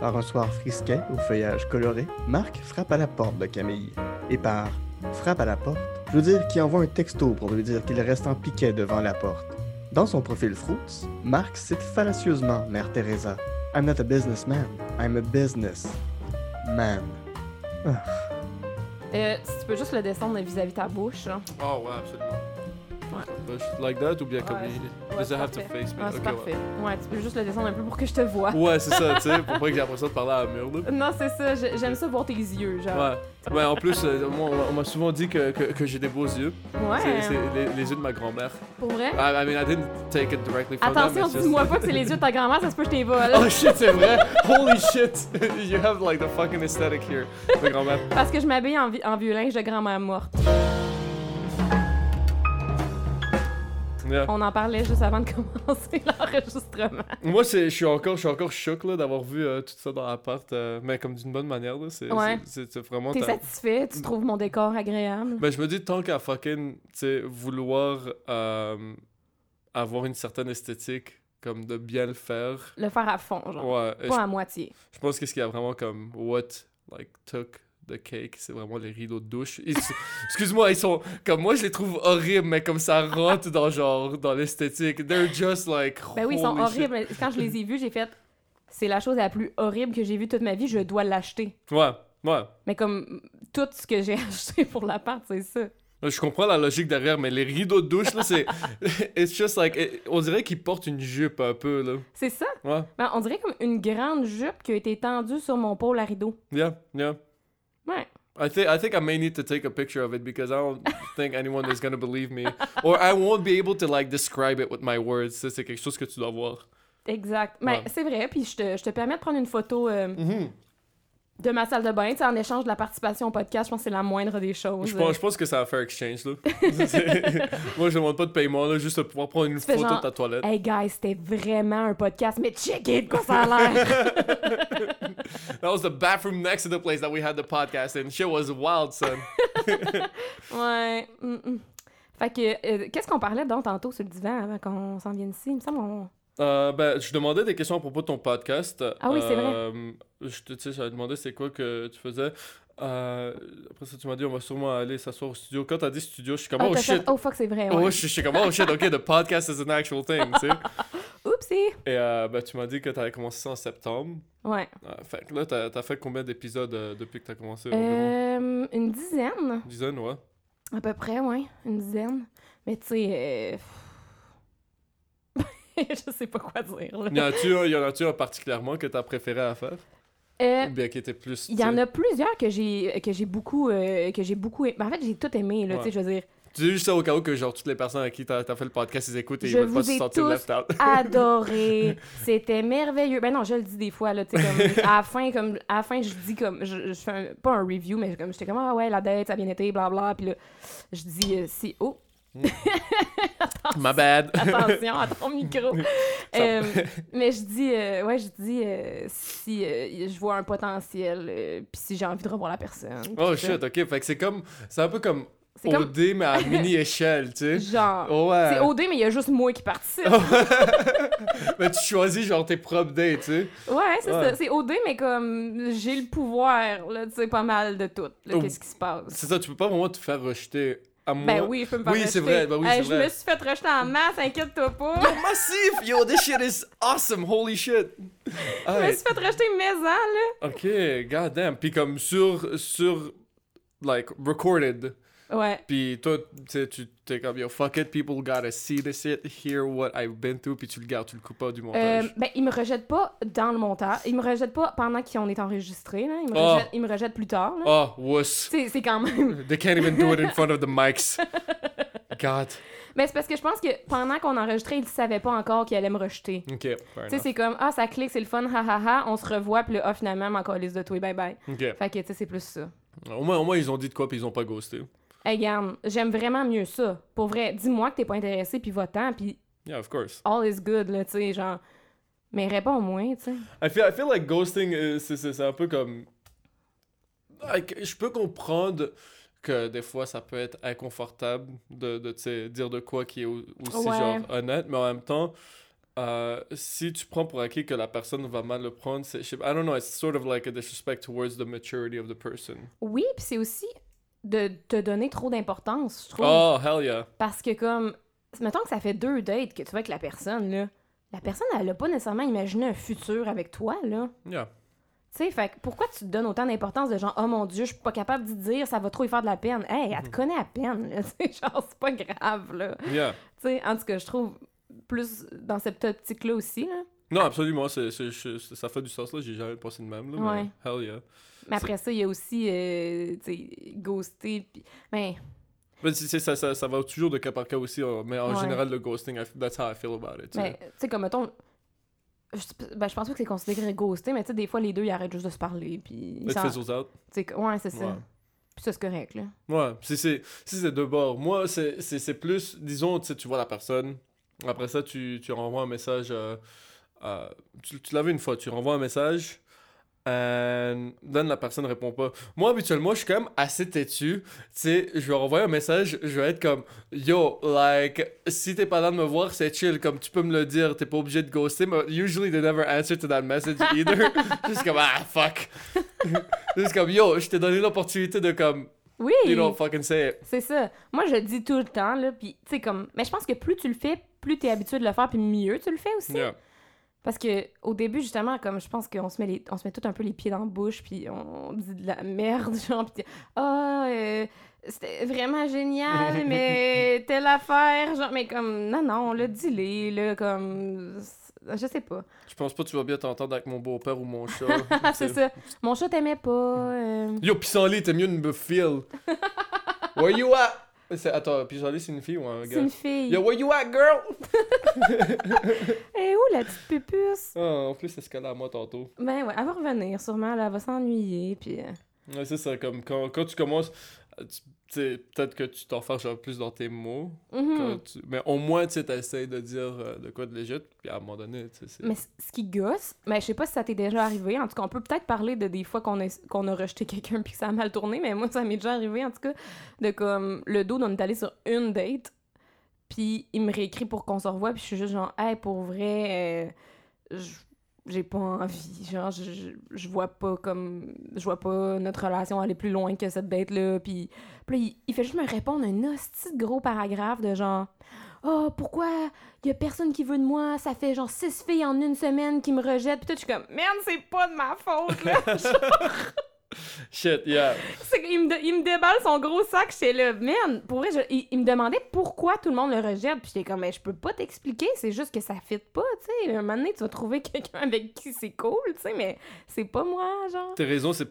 Par un soir frisquet au feuillage coloré, Marc frappe à la porte de Camille. Et par frappe à la porte, je veux dire qu'il envoie un texto pour lui dire qu'il reste en piquet devant la porte. Dans son profil Fruits, Marc cite fallacieusement Mère Teresa. I'm not a businessman, I'm a business man. Ah. Euh, si tu peux juste le descendre vis-à-vis ta bouche. là. Oh, ouais, absolument. Ouais. Like that ou bien comme il... Does it have to face me? C'est Ok, parfait. Ouais. tu peux juste le descendre un peu pour que je te vois. Ouais, c'est ça, tu sais, pour pas que j'ai l'impression de parler à un mur, là. Non, c'est ça. j'ai- J'aime ça voir tes yeux, genre. Ouais. Ouais, en plus, euh, moi, on- m'a souvent dit que, que, que j'ai des beaux yeux. Ouais. C'est les, les yeux de ma grand-mère. Pour vrai? I, I mean, I didn't take it directly from them, Attention, dis-moi pas que c'est les yeux de ta grand-mère, ça se peut que je t'ai vole. Oh shit, c'est vrai! Holy shit! you have like the fucking aesthetic here. Ma grand-mère. Parce que je m'habille en, en vieux linge de grand-mère morte. Yeah. On en parlait juste avant de commencer l'enregistrement. Moi, je suis encore, je suis encore là, d'avoir vu euh, tout ça dans l'appart, euh, mais comme d'une bonne manière. C'est Ouais. vraiment. T'es satisfait? Tu trouves mon décor agréable? Ben, je me dis, tant qu'à fucking, vouloir euh, avoir une certaine esthétique, comme de bien le faire. Le faire à fond, genre. Ouais, et je, Pas à moitié. je pense que ce qui a vraiment comme what, like, took cake, c'est vraiment les rideaux de douche. Excuse-moi, ils sont, comme moi, je les trouve horribles, mais comme ça rentre dans, genre, dans l'esthétique. They're just like, Ben oui, ils sont horribles. Quand je les ai vus, j'ai fait... C'est la chose la plus horrible que j'ai vue toute ma vie, je dois l'acheter. Ouais, ouais. Mais comme tout ce que j'ai acheté pour l'appart, c'est ça. Je comprends la logique derrière, mais les rideaux de douche, là, c'est. It's just like. it- On dirait qu'ils portent une jupe un peu, là. C'est ça? Ouais. Ben, on dirait comme une grande jupe qui a été tendue sur mon pôle à rideau. Yeah, yeah. Ouais. I think I think I may need to take a picture of it because I don't think anyone is gonna believe me, or I won't be able to like describe it with my words. Ça, c'est quelque chose que tu dois voir. Exact. Mais Ouais. c'est vrai, puis je te, je te permets de prendre une photo euh, Mhm. De ma salle de bain, en échange de la participation au podcast, je pense que c'est la moindre des choses. Je pense, je pense que ça va faire exchange là. Moi, je demande pas de paiement là, juste de pouvoir prendre une Tu photo genre, de ta toilette. Hey guys, c'était vraiment un podcast, mais checkez de quoi ça a l'air! That was the bathroom next to the place that we had the podcast in. Shit was wild, son. ouais. mm, mm. Fait que, euh, qu'est-ce qu'on parlait donc tantôt sur le divan avant qu'on s'en vienne ici? Il me semble qu'on... Euh, ben, je demandais des questions à propos de ton podcast. Ah oui, c'est vrai. Euh, Je te tu sais, j'avais demandé c'est quoi que tu faisais. Euh, après ça, tu m'as dit on va sûrement aller s'asseoir au studio. Quand t'as dit studio, je suis comme Ah, oh t'as shit. fait- Oh fuck, c'est vrai, Oh, ouais. je je suis comme oh shit, ok, the podcast is an actual thing, tu sais. Oupsie! Et euh, ben, tu m'as dit que t'avais commencé ça en septembre. Ouais. Euh, fait que là, t'as as fait combien d'épisodes depuis que t'as commencé environ une dizaine, Une dizaine, ouais. à peu près, ouais. Une dizaine. Mais tu sais... je sais pas quoi dire, là. Y en a-tu un, particulièrement que t'as préféré à faire? Euh, Ou bien qui était plus. Il y en a plusieurs que j'ai que j'ai beaucoup euh, que j'ai beaucoup aimé. En fait, j'ai tout aimé là, Ouais. tu sais, je veux dire, Tu dis juste ça au cas où que genre toutes les personnes à qui t'as as fait le podcast ils écoutent et Je ils veulent pas se sentir left out. adoré. C'était merveilleux. Ben non, je le dis des fois là, tu sais comme à la fin comme à la fin je dis comme je, je fais un- pas un review mais comme j'étais comme ah ouais, la date ça a bien été bla bla puis là je dis euh, si oh My bad. attention à ton micro. Euh, mais je dis euh, ouais, je dis euh, si je vois un potentiel puis si j'ai envie de revoir la personne. oh ça. shit, ok. Fait que c'est comme. C'est un peu comme OD mais à mini échelle, tu sais. genre Ouais. c'est OD mais il y a juste moi qui participe. mais tu choisis genre tes propres dates, tu sais. Ouais, c'est Ouais. ça. C'est OD, mais comme j'ai le pouvoir, là, tu sais, pas mal de tout. là, Oh. Qu'est-ce qui se passe? C'est ça, tu peux pas vraiment te faire rejeter. À moi. Ben oui, je peux me faire Oui, c'est vrai, ben oui, c'est Je vrai. me suis fait rejeter en masse, inquiète-toi pas. Yo, massif! Yo, this shit is awesome! Holy shit! Je me suis fait rejeter maison, là. Ok, goddamn. Puis comme sur. sur. like, recorded. Ouais. Puis toi, tu t'es comme yo, fuck it, people gotta see this shit, hear what I've been through, puis tu le gardes, tu le coupes pas du Euh, montage. ben, ils me rejettent pas dans le montage. Ils me rejettent pas pendant qu'on est enregistré, là. Ils me, Oh. rejettent, ils me rejettent plus tard, là. Oh, wuss. C'est quand même... They can't even do it in front of the mics. God. Mais c'est parce que je pense que pendant qu'on enregistrait, ils savaient pas encore qu'ils allaient me rejeter. Ok, Tu sais, c'est comme, ah, ça clique, c'est le fun, ha ha ha, on se revoit, puis là, ah, finalement, ma liste de toi, bye bye. Ok. Fait que, tu sais, c'est plus ça. Au moins, au moins, ils ont dit de quoi, puis ils ont pas ghosté. Hey, garde, j'aime vraiment mieux ça. Pour vrai, dis-moi que t'es pas intéressé, puis va-t'en, puis Yeah, of course. all is good, là, tu sais, genre... Mais réponds moins, tu sais. I feel, I feel like ghosting, c'est- un peu comme. Like, je peux comprendre que des fois ça peut être inconfortable de, de tu sais, dire de quoi qui est au- aussi Ouais. genre honnête, mais en même temps, euh, si tu prends pour acquis que la personne va mal le prendre, c'est, I don't know, it's sort of like a disrespect towards the maturity of the person. Oui, puis c'est aussi de te donner trop d'importance, je trouve. Oh, hell yeah. Parce que comme, mettons que ça fait deux dates que tu vas avec la personne, là, la personne, elle a pas nécessairement imaginé un futur avec toi, là. Yeah. Tu sais, fait que pourquoi tu te donnes autant d'importance de genre, oh mon dieu, je suis pas capable d'y dire, ça va trop y faire de la peine. Hey, elle te connaît à peine, là, genre, c'est pas grave, là. Yeah. Tu sais, en tout cas, je trouve plus dans cette optique-là aussi, là. Non, absolument, c'est, ça fait du sens là, j'ai jamais pensé de même là, Ouais. mais hell yeah. Mais après ça, il y a aussi, euh, tu sais, ghoster, pis... Ben, Mais c'est- c'est- ça, ça, ça va toujours de cas par cas aussi, hein, mais en Ouais. général, le ghosting, I, that's how I feel about it. tu ben sais. tu sais, comme, mettons... Je, ben, je pense pas que c'est considéré ghoster, mais tu sais, des fois, les deux, ils arrêtent juste de se parler, puis... ils fizzles out. tu sais, Ouais, c'est ça. Ouais. Puis ça, c'est correct, là. Ouais, si c'est si c'est de bord. Moi, c'est plus, disons, tu sais, tu vois la personne, après ça, tu, tu renvoies un message. euh, euh, tu tu vu une fois, tu renvoies un message, and then la personne répond pas. Moi, habituellement, je suis quand même assez têtu. Tu sais, je vais renvoyer un message, je vais être comme Yo, like, si t'es pas là de me voir, c'est chill, comme tu peux me le dire, t'es pas obligé de ghoster, mais usually they never answer to that message either. Juste comme, ah, fuck. Juste comme, yo, je t'ai donné l'opportunité de comme. Oui! You don't fucking say it. C'est ça. Moi, je le dis tout le temps, là, puis tu sais, comme... Mais je pense que plus tu le fais, plus t'es habitué de le faire, puis mieux tu le fais aussi. Yeah. Parce que au début, justement, comme je pense qu'on se met les, on se met tout un peu les pieds dans la bouche, puis on dit de la merde, genre, puis ah, euh, c'était vraiment génial, mais telle affaire, genre, mais comme, non, non, là, dis-les, là, comme, je sais pas. Je pense pas que tu vas bien t'entendre avec mon beau-père ou mon chat. c'est ça. Mon chat t'aimait pas. euh, Yo, Pissenlit, t'es mieux me feel. Where you at? C'est- Attends, Pissenlit, c'est une fille ou un C'est gars? une fille. Yo, where you at, girl? Eh où la petite pupuce? Ah, en plus, c'est ce qu'elle a à moi tantôt. Ben ouais, elle va revenir sûrement, là, elle va s'ennuyer, puis... euh, Ouais, c'est ça, comme quand, quand tu commences, peut-être que tu t'enfermes un plus dans tes mots. mhm. tu- Mais au moins, tu sais, t'essayes de dire euh, de quoi de légit, puis à un moment donné, tu sais. Mais ce qui gosse, mais je sais pas si ça t'est déjà arrivé. En tout cas, on peut peut-être parler de des fois qu'on a, rejeté quelqu'un puis que ça a mal tourné, mais moi, ça m'est déjà arrivé, en tout cas, de comme le dos, on est allé sur une date, puis il me réécrit pour qu'on se revoie, puis je suis juste genre, hey, pour vrai, euh, j- j'ai pas envie. Genre, je, je, vois pas comme. Je vois pas notre relation aller plus loin que cette date-là. Puis, puis il fait juste me répondre un hostie de gros paragraphe de genre. Oh, pourquoi y a personne qui veut de moi? Ça fait genre six filles en une semaine qui me rejettent. Puis toi, je suis comme, merde, c'est pas de ma faute, là. Shit, yeah. C'est qu'il me, de- il me déballe son gros sac, j'étais là, man, pour vrai, je- il, il me demandait pourquoi tout le monde le rejette, puis j'étais comme, mais je peux pas t'expliquer, c'est juste que ça fit pas, tu sais, un moment donné, tu vas trouver quelqu'un avec qui c'est cool, tu sais, mais c'est pas moi, genre. Tes raisons, c'est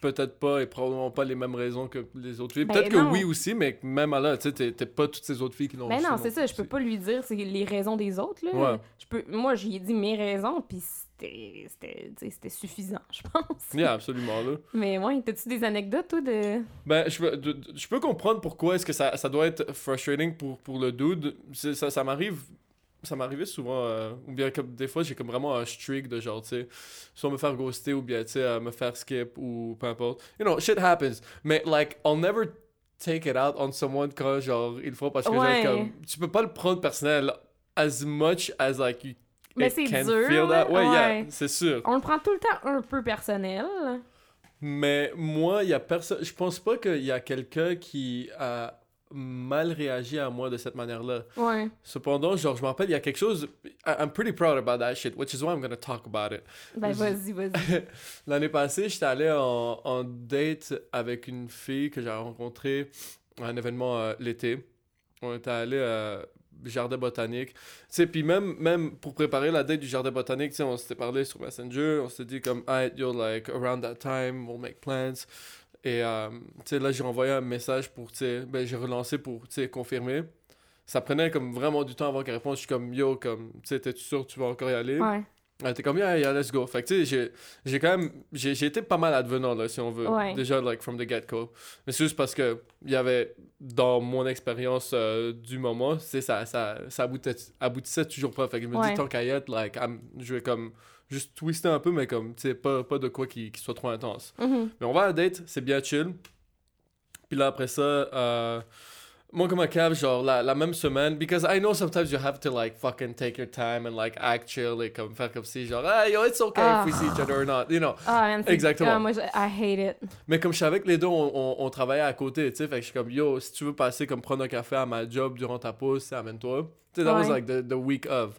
peut-être pas et probablement pas les mêmes raisons que les autres filles. Ben peut-être que oui aussi, mais même à là, tu sais, t'es- t'es pas toutes ces autres filles qui l'ont Ben non, c'est ça, je peux pas lui dire c'est les raisons des autres, là. Ouais. Je peux, moi, j'y ai dit mes raisons, puis c'était, suffisant, je pense. Yeah, absolument, là. Mais ouais, t'as-tu des anecdotes, toi, de... Ben, je peux, de- de- je peux comprendre pourquoi est-ce que ça, ça doit être frustrating pour, pour le dude. Ça, ça m'arrive... Ça m'arrivait souvent, euh, ou bien comme des fois j'ai comme vraiment un streak de genre, tu sais, soit me faire ghoster ou bien, tu sais, me faire skip ou peu importe. You know, shit happens. Mais, like, I'll never take it out on someone quand, genre, il faut parce que, genre, Ouais. comme, tu peux pas le prendre personnel as much as, like, you Mais c'est dur. Ouais, yeah, Ouais. c'est sûr. On le prend tout le temps un peu personnel. Mais moi, il y a personne. Je pense pas qu'il y a quelqu'un qui a mal réagi à moi de cette manière-là. Ouais. Cependant, genre, je me rappelle, il y a quelque chose. I'm pretty proud about that shit, which is why I'm gonna talk about it. Ben, vas-y, vas-y. L'année passée, j'étais allé en, en date avec une fille que j'ai rencontrée à un événement euh, l'été. On était allé euh, jardin botanique. Tu puis même, même pour préparer la date du jardin botanique, on s'était parlé sur Messenger, on s'était dit comme, hey, yo, like, around that time, we'll make plans. Et, euh, là, j'ai envoyé un message pour, tu ben, j'ai relancé pour, tu sais, confirmer. Ça prenait comme vraiment du temps avant qu'elle réponde. Je suis comme, yo, comme, tu sais, t'es sûr que tu vas encore y aller? Ouais. Elle était comme, yeah, yeah, let's go. Fait que, tu sais, j'ai- quand même, j'ai été pas mal advenant, là, si on veut. Ouais. Déjà, like, from the get-go. Mais c'est juste parce que, il y avait, dans mon expérience euh, du moment, c'est ça, ça, ça aboutissait, aboutissait toujours pas. Fait que je me Ouais. dis, tant qu'à y être, like, I'm- je vais comme, juste twister un peu, mais comme, tu sais, pas, pas de quoi qui, qui soit trop intense. Mhm. Mais on va à la date, c'est bien chill. Puis là, après ça, euh, Moi, comme un cave, genre, la, la même semaine, because I know sometimes you have to, like, fucking take your time and, like, act chill et comme faire comme si, genre, ah, yo, it's okay if we see each other or not, you know. Ah, man, Exactement. moi, je- I hate it. Mais comme je savais que les deux, on, on, on travaillait à côté, tu sais, fait que je suis comme, yo, si tu veux passer, comme, prendre un café à ma job durant ta pause, amène-toi. Tu sais, that was, Ouais. like, the, the week of.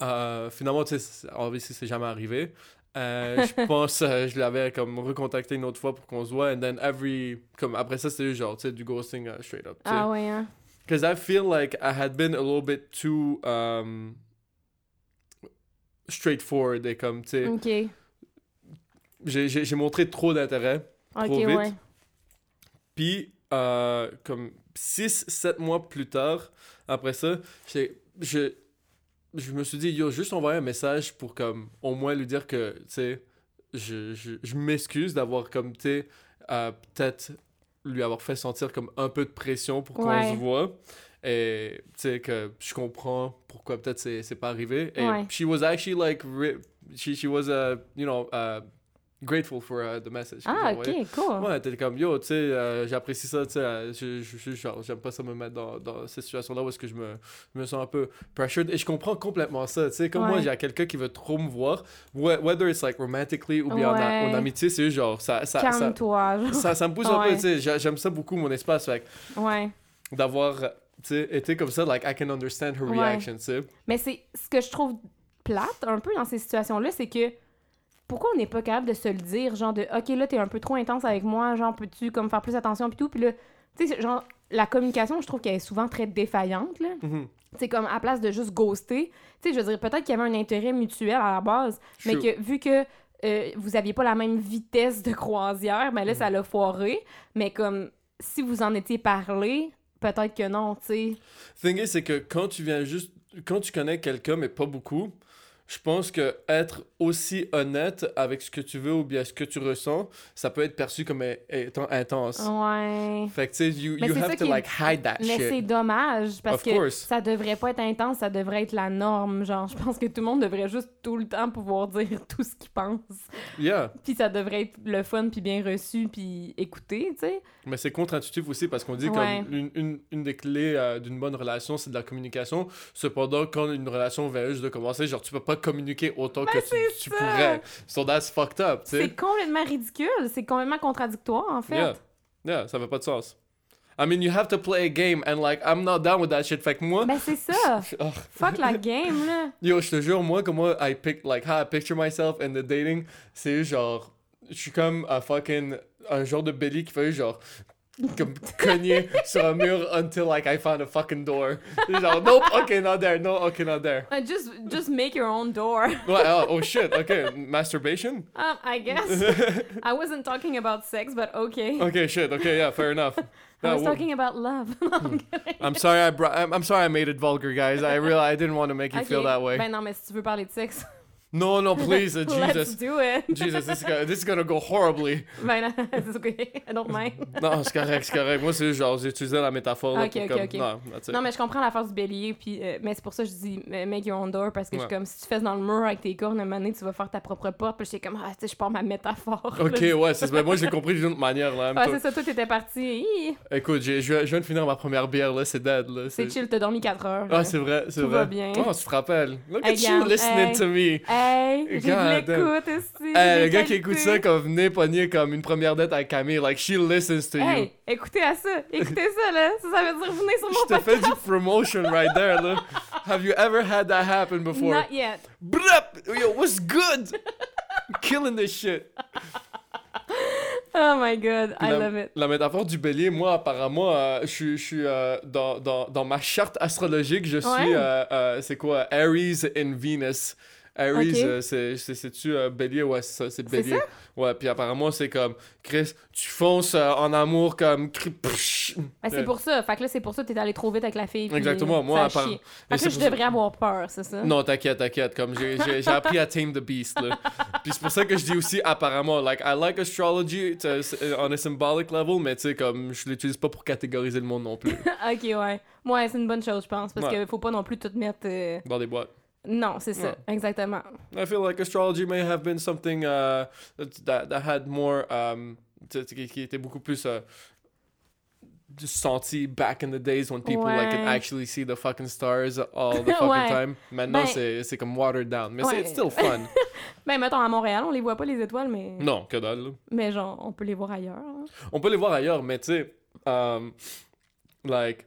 Euh, finalement, tu sais, obviously, c'est jamais arrivé. Euh, je pense euh, je l'avais comme recontacté une autre fois pour qu'on se voit and then every comme après ça c'était genre tu sais du ghosting euh, straight up tu sais. Ah, ouais, hein. Because I feel like I had been a little bit too um, straightforward et comme, tu sais, Ok. j'ai- montré trop d'intérêt. Ok, Trop vite. ouais. Puis, euh, comme 6-7 mois plus tard, après ça, j'ai- je, me suis dit, yo, juste envoyer un message pour, comme, au moins lui dire que, tu sais, je, je, je m'excuse d'avoir, comme, tu sais, euh, peut-être lui avoir fait sentir comme un peu de pression pour qu'on Ouais. se voit. Et, tu sais, que je comprends pourquoi peut-être c'est c'est pas arrivé. Et Ouais. she was actually, like, re- she, she was, uh, you know, uh, grateful for uh, the message. Ah, envoyé. ok, cool. Ouais, t'es comme yo, tu sais, euh, j'apprécie ça, tu sais, euh, je, je, je- genre, j'aime pas ça me mettre dans, dans cette situation-là où est-ce que je me, je me sens un peu pressured et je comprends complètement ça, tu sais, comme moi, Ouais. j'ai quelqu'un qui veut trop me voir, whe- whether it's like romantically ou bien en, a- Ouais. en amitié, c'est genre, ça, ça, Calme-toi. ça, ça me pousse un peu, tu sais, j'a- j'aime ça beaucoup mon espace, fait Ouais. d'avoir, tu sais, été comme ça, like, I can understand her reaction, tu sais. Mais c'est ce que je trouve plate un peu dans ces situations-là, c'est que pourquoi on n'est pas capable de se le dire, genre de OK, là, t'es un peu trop intense avec moi, genre, peux-tu comme faire plus attention, puis tout, puis là, tu sais, genre, la communication, je trouve qu'elle est souvent très défaillante, là. Mhm. C'est comme à place de juste ghoster. Tu sais, je veux dire, peut-être qu'il y avait un intérêt mutuel à la base, mais que vu que euh, vous aviez pas la même vitesse de croisière, ben là, ça l'a foiré. Mais comme si vous en étiez parlé, peut-être que non, tu sais. thing c'est que quand tu viens juste. Quand tu connais quelqu'un, mais pas beaucoup, je pense que être aussi honnête avec ce que tu veux ou bien ce que tu ressens, ça peut être perçu comme étant intense. Ouais. Fait que tu sais, you, you have to like hide that Mais c'est dommage parce Of que course. ça devrait pas être intense, ça devrait être la norme. Genre, je pense que tout le monde devrait juste tout le temps pouvoir dire tout ce qu'il pense. Yeah, Puis ça devrait être le fun, puis bien reçu, puis écouté, tu sais. mais c'est contre-intuitif aussi parce qu'on dit Ouais. comme une, une, une des clés euh, d'une bonne relation, c'est de la communication. Cependant, quand une relation vient juste de commencer, genre tu peux pas communiquer autant que tu, Ben, c'est tu ça. pourrais. So that's fucked up, tu sais. C'est complètement ridicule, c'est complètement contradictoire, en fait. Yeah. Yeah, ça fait pas de sens. I mean, you have to play a game and like, I'm not down with that shit. Fait que moi, Ben, c'est ça. Oh. Fuck la game, là. Yo, je te jure, moi, comment I pick, like, how I picture myself in the dating, c'est genre, je suis comme un fucking, un genre de belly qui fait genre, comme cogner sur un mur until, like, I found a fucking door. Genre, nope, okay, not there, no, okay, not there. Uh, just, just make your own door. Ouais, oh, oh shit, okay, masturbation? Um, I guess. I wasn't talking about sex, but okay. Okay, shit, okay, yeah, fair enough. I was well, talking about love. No, I'm. I'm sorry I brought, I'm, I'm sorry I made it vulgar, guys. I really, I didn't want to make you feel that way. Ben non, mais si tu veux parler de sexe, No, no, please, uh, let's Jesus. do it. Jesus, this is, gonna, this is gonna go horribly. Ben non, c'est okay. I don't mind. Non, c'est correct, c'est correct. Moi, c'est genre, j'ai utilisé la métaphore. là, Ok, pour ok, comme... ok. Non, that's it. Non, mais je comprends la force du bélier, puis, euh, mais c'est pour ça que je dis make your own door, parce que je suis comme, si tu fais dans le mur avec tes cornes, un moment donné, tu vas faire ta propre porte, puis j'étais comme, ah, tu sais, je pars ma métaphore. Ok, là. ouais, c'est ben, moi, j'ai compris d'une autre manière. Là, Ouais, c'est ça, toi, t'étais parti. Écoute, je viens- de finir ma première bière, là, c'est dead. Là, C'est chill, t'as dormi 4 heures. Ah, c'est vrai, c'est Tout vrai. va bien. Oh, tu te rappelles. Look at you listening to me. Hey, j'ai l'écoute, esti, Hey, le gars qui écoute ça comme venez pogner comme une première date avec Camille, like, she listens to you. Hey, écoutez à ça, écoutez ça, là. Ça, ça veut dire venez sur mon Je te podcast. fais du promotion right there, là. Have you ever had that happen before? Not yet. Brup! Yo, what's good? Killing this shit. Oh my god, I la, love it. la métaphore du bélier, moi, apparemment, euh, je suis- je suis euh, dans, dans, dans ma charte astrologique, je suis, Ouais. euh, c'est quoi, Aries in Venus. Aries, Ok. euh, c'est- c'est- c'est-tu euh, bélier? Ouais, c'est ça, c'est bélier. Ouais, puis apparemment, c'est comme, Chris, tu fonces euh, en amour comme... Ben, c'est Euh, pour ça. Fait que là, c'est pour ça que t'es allé trop vite avec la fille. puis Exactement, moi, ça à part- Fait que là, je ça- devrais avoir peur, c'est ça? Non, t'inquiète, t'inquiète. Comme j'ai, appris à tame the beast, là. Puis c'est pour ça que je dis aussi apparemment, like, I like astrology to- on a symbolic level, mais tu sais, comme, je l'utilise pas pour catégoriser le monde non plus, ok, ouais. Ouais, c'est une bonne chose, je pense. Parce Ouais. que faut pas non plus tout mettre. euh, dans des boîtes. Non, c'est ça. Ouais. Exactement. I feel like astrology may have been something uh, that, that had more, um, qui, était beaucoup plus uh, senti back in the days when people like could Ouais. actually see the fucking stars all the fucking Ouais. time. Maintenant, Ben- c'est c'est comme watered down. Mais c'est Ouais. it's still fun. Ben, mettons, à Montréal, on les voit pas, les étoiles, mais... non, que dalle. là. Mais genre, on peut les voir ailleurs. hein. On peut les voir ailleurs, mais tu sais, um, like,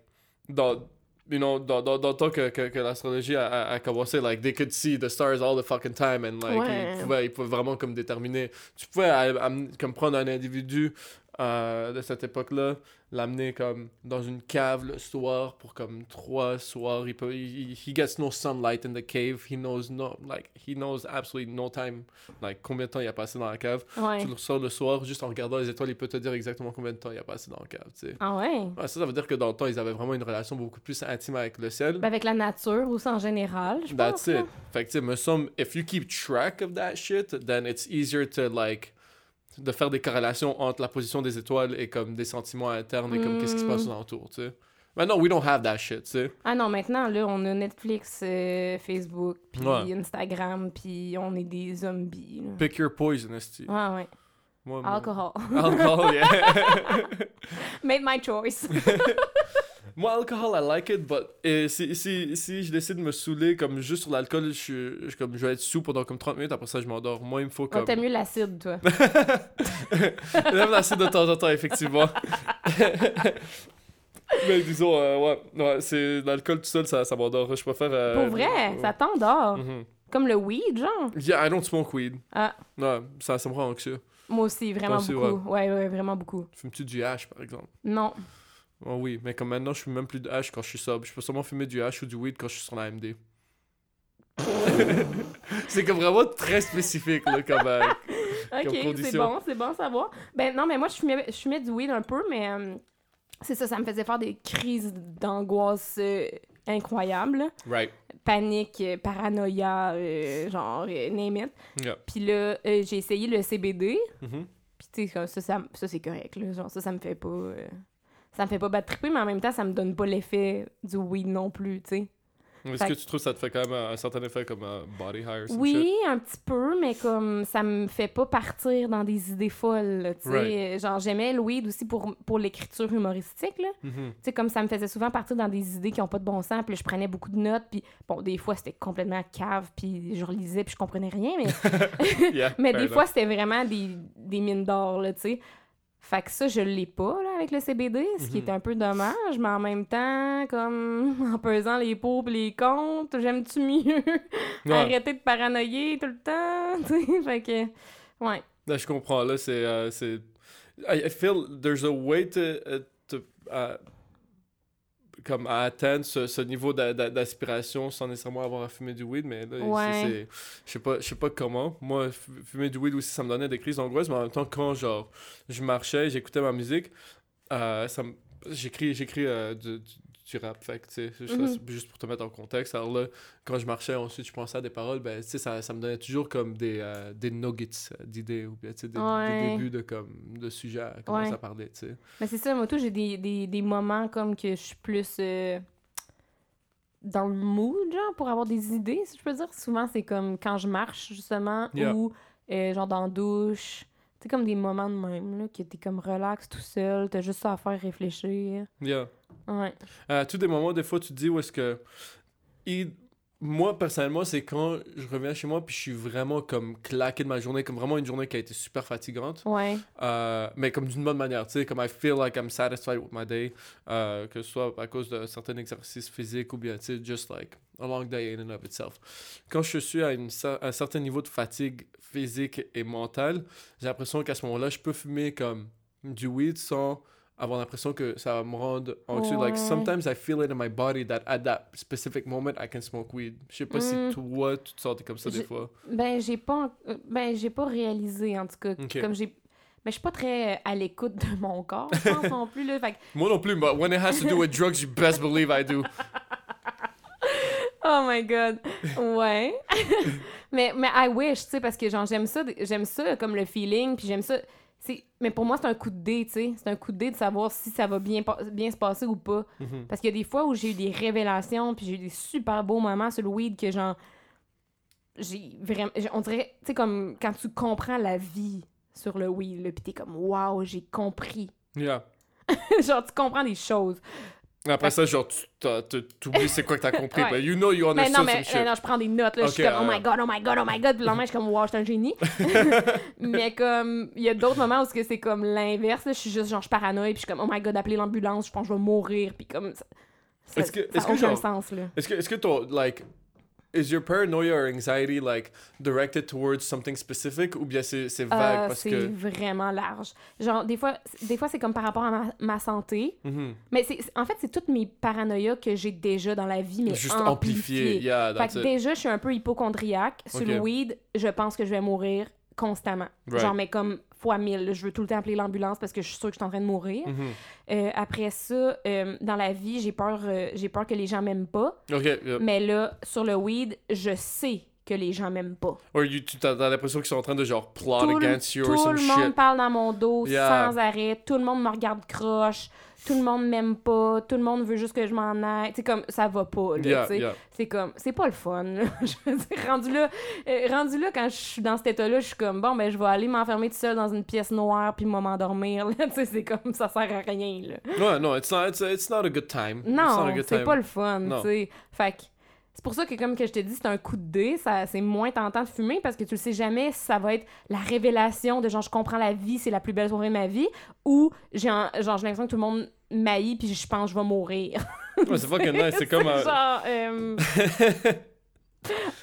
dans, you know, dans, dans, dans le temps que, que, que l'astrologie a, a, a commencé, like, they could see the stars all the fucking time, and like, Ouais. ils, pouvaient, ils pouvaient vraiment comme déterminer. Tu pouvais comme prendre un individu euh, de cette époque-là, l'amener comme dans une cave le soir pour comme trois soirs. Il peut, he, he gets no sunlight in the cave. He knows no, like, he knows absolutely no time, like, combien de temps il a passé dans la cave. Ouais. Tu le ressors le soir, juste en regardant les étoiles, il peut te dire exactement combien de temps il a passé dans le cave, tu sais. Ah ouais? Ouais, ça, ça veut dire que dans le temps, ils avaient vraiment une relation beaucoup plus intime avec le ciel. Ben, avec la nature aussi en général, je pense. That's là. it. Fait que, tu me semble, if you keep track of that shit, then it's easier to, like, de faire des corrélations entre la position des étoiles et, comme, des sentiments internes et, comme, qu'est-ce qui se passe Mm. autour, tu sais. Maintenant, we don't have that shit, tu sais. Ah non, maintenant, là, on a Netflix, euh, Facebook, puis Ouais. Instagram, puis on est des zombies. là. Pick your poison, esti. Ouais, ouais. Moi- Alcohol. Alcohol, yeah. Made my choice. Moi, alcool, I like it, but euh, si, si, si je décide de me saouler comme juste sur l'alcool, je, je, comme, je vais être sous pendant comme 30 minutes, après ça, je m'endors. Moi, il me faut Oh, comme. T'aimes mieux l'acide, toi. J'aime l'acide de temps en temps, effectivement. Mais disons, euh, ouais, ouais c'est l'alcool tout seul, ça, ça m'endort. Je préfère. euh, Pour vrai, euh, ça t'endort. mhm. Comme le weed, genre. Yeah, I don't smoke weed. Ah, Ouais, ça, ça me rend anxieux. moi aussi, vraiment aussi, beaucoup. Ouais. ouais, vraiment beaucoup. Fumes-tu du hash, par exemple? Non. Oh oui, mais comme maintenant, je fume même plus de hash quand je suis sobre. Je peux seulement fumer du hash ou du weed quand je suis sur la MD. c'est comme vraiment très spécifique, là, comme. euh, Ok, c'est bon, c'est bon à savoir. Ben non, mais moi, je fumais, je fumais du weed un peu, mais euh, c'est ça, ça me faisait faire des crises d'angoisse euh, incroyables. Right. Panique, euh, paranoïa, genre, name it. Yeah. Puis là, j'ai essayé le CBD, Mhm. puis tu sais, ça, ça, ça, ça, c'est correct, là. Genre, ça, ça me fait pas... euh, ça me fait pas battre triper, mais en même temps, ça me donne pas l'effet du weed non plus, tu sais. Est-ce que tu trouves que ça te fait quand même un, un certain effet comme un body high Oui, shit? un petit peu, mais comme ça me fait pas partir dans des idées folles, tu sais. Right. Genre, j'aimais le weed aussi pour, pour l'écriture humoristique, là. Mhm. Tu sais, comme ça me faisait souvent partir dans des idées qui ont pas de bon sens, puis je prenais beaucoup de notes, puis bon, des fois, c'était complètement cave, puis je relisais, puis je comprenais rien, mais, Yeah, mais des fois, c'était vraiment des, des mines d'or, là, tu sais. Fait que ça, je l'ai pas, là, avec le CBD, ce qui Mhm. est un peu dommage, mais en même temps, comme, en pesant les pour pis les comptes, j'aime-tu mieux Ouais. arrêter de paranoïer tout le temps, tu sais, fait que, ouais. Là, je comprends. Là, c'est. c'est- I, I feel there's a way to. uh, to uh, comme à atteindre ce, ce niveau d'a- d'a- d'aspiration sans nécessairement avoir à fumer du weed, mais là, Ouais. je sais pas, pas comment. Moi, fumer du weed aussi, ça me donnait des crises d'angoisse, mais en même temps, quand genre, je marchais, j'écoutais ma musique, euh, ça me- j'écris, j'écris euh, du, du- rap, fait que, tu sais, juste, pour te mettre en contexte. Alors là, quand je marchais, ensuite, je pensais à des paroles, ben, tu sais, ça, ça me donnait toujours comme des, euh, des nuggets d'idées, ou bien, tu sais, des, des débuts de, comme, de sujets à commencer Ouais. à parler, tu sais. Mais c'est ça, moi, tout, j'ai des, des, des moments comme que je suis plus euh, dans le mood, genre, pour avoir des idées, si je peux dire. Souvent, c'est comme quand je marche, justement, Yeah. ou euh, genre dans la douche. C'est comme des moments de même, là, que t'es comme relax tout seul, t'as juste ça à faire réfléchir. Yeah. Ouais. À tous des moments, des fois, tu te dis où est-ce que. Moi, personnellement, c'est quand je reviens chez moi puis je suis vraiment comme claqué de ma journée, comme vraiment une journée qui a été super fatigante. Ouais. Euh, mais comme d'une bonne manière, tu sais, comme I feel like I'm satisfied with my day, euh, que ce soit à cause de certains exercices physiques ou bien, tu sais, just like a long day in and of itself. Quand je suis à une cer- un certain niveau de fatigue physique et mentale, j'ai l'impression qu'à ce moment-là, je peux fumer comme du weed sans avoir l'impression que ça me rendre anxieux. Like, Ouais. sometimes I feel it in my body that at that specific moment, I can smoke weed. Je sais pas Mm. si toi, tu te sentais comme ça des fois. Ben, j'ai pas, euh, ben, j'ai pas réalisé, en tout cas. Comme j'ai. Mais je suis pas très à l'écoute de mon corps, je pense non plus, là. Fait Moi non plus, but when it has to do with drugs, you best believe I do. Oh my god. Ouais. mais, mais I wish, tu sais, parce que genre, j'aime ça, j'aime ça comme le feeling, puis j'aime ça. Mais pour moi, c'est un coup de dé, tu sais. C'est un coup de dé de savoir si ça va bien, bien se passer ou pas. Mhm. Parce qu'il y a des fois où j'ai eu des révélations, puis j'ai eu des super beaux moments sur le weed que genre. J'ai vraiment. On dirait, tu sais, comme quand tu comprends la vie sur le weed, là, puis t'es comme, waouh, j'ai compris. Yeah. genre, tu comprends des choses. Après ça, genre, tu t'oublies c'est quoi que t'as compris. Ouais. But you know you Mais understood non, mais some shit. euh, non, je prends des notes, là. je suis comme, oh my god, oh my god, oh my god. Puis le lendemain, je suis comme, wow, je suis un génie. mais comme, il y a d'autres moments où c'est comme l'inverse. Je suis juste, genre, je paranoïe, puis je suis comme, oh my god, appeler l'ambulance, je pense que je vais mourir. Puis comme, ça, ça, Est-ce que- ça a est-ce que aucun sens, là. Est-ce que, est-ce que ton, like, is your paranoia or anxiety, like, directed towards something specific ou bien c'est c'est vague Euh, parce c'est que. vraiment large. Genre, des fois, des fois c'est comme par rapport à ma, ma santé. Mhm. Mais c'est c'est- en fait, c'est toutes mes paranoïas que j'ai déjà dans la vie, mais Juste amplifiées. amplifié. Yeah, Fait que déjà, je suis un peu hypochondriaque. Sur Ok. le weed, je pense que je vais mourir constamment. Right. Genre, mais comme fois mille. Je veux tout le temps appeler l'ambulance parce que je suis sûre que je suis en train de mourir. Mhm. Euh, après ça, euh, dans la vie, j'ai peur, euh, j'ai peur que les gens m'aiment pas. Mais là, sur le weed, je sais que les gens m'aiment pas. Tu t'as t'as l'impression qu'ils sont en train de genre plot Tout, le- against you or tout some le shit. monde parle dans mon dos Yeah. sans arrêt. Tout le monde me regarde croche. Tout le monde m'aime pas. Tout le monde veut juste que je m'en aille. Sais, comme, ça va pas, là, Yeah. C'est comme, c'est pas le fun. Je veux dire, rendu là, euh, rendu là, quand je suis dans cet état-là, je suis comme, bon, ben, je vais aller m'enfermer tout seul dans une pièce noire puis m'endormir, c'est comme, ça sert à rien, là. Ouais, non, it's not, it's, it's not a good time. it's not a Non, good c'est time. pas le fun, Non. tu sais. Fait que c'est pour ça que, comme que je te dis, c'est un coup de dé. C'est moins tentant de fumer parce que tu le sais jamais si ça va être la révélation de genre, je comprends la vie, c'est la plus belle soirée de ma vie, ou j'ai genre, j'ai l'impression que tout le monde m'haït puis je pense que je vais mourir. Ouais, c'est fucking nice. C'est comme, euh, genre, euh,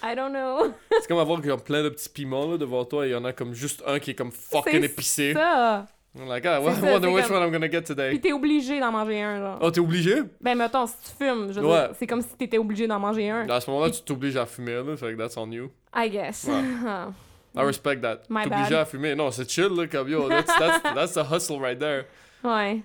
I don't know. c'est comme avoir plein de petits piments là, devant toi et il y en a comme juste un qui est comme fucking C'est épicé. ça. I'm like, ah, I C'est wonder c'est which comme- one I'm gonna get today. Puis t'es obligé d'en manger un, genre. Oh, t'es obligé? Ben, mettons, si tu fumes, je veux Ouais. c'est comme si t'étais obligé d'en manger un. À ce moment-là, tu t'obliges à fumer, là. Fait que that's on you. I guess. Ouais. Ah. I respect that. My T'obliger bad. à fumer. Non, c'est chill, là, comme yo. That's, that's, that's the hustle right there. Ouais.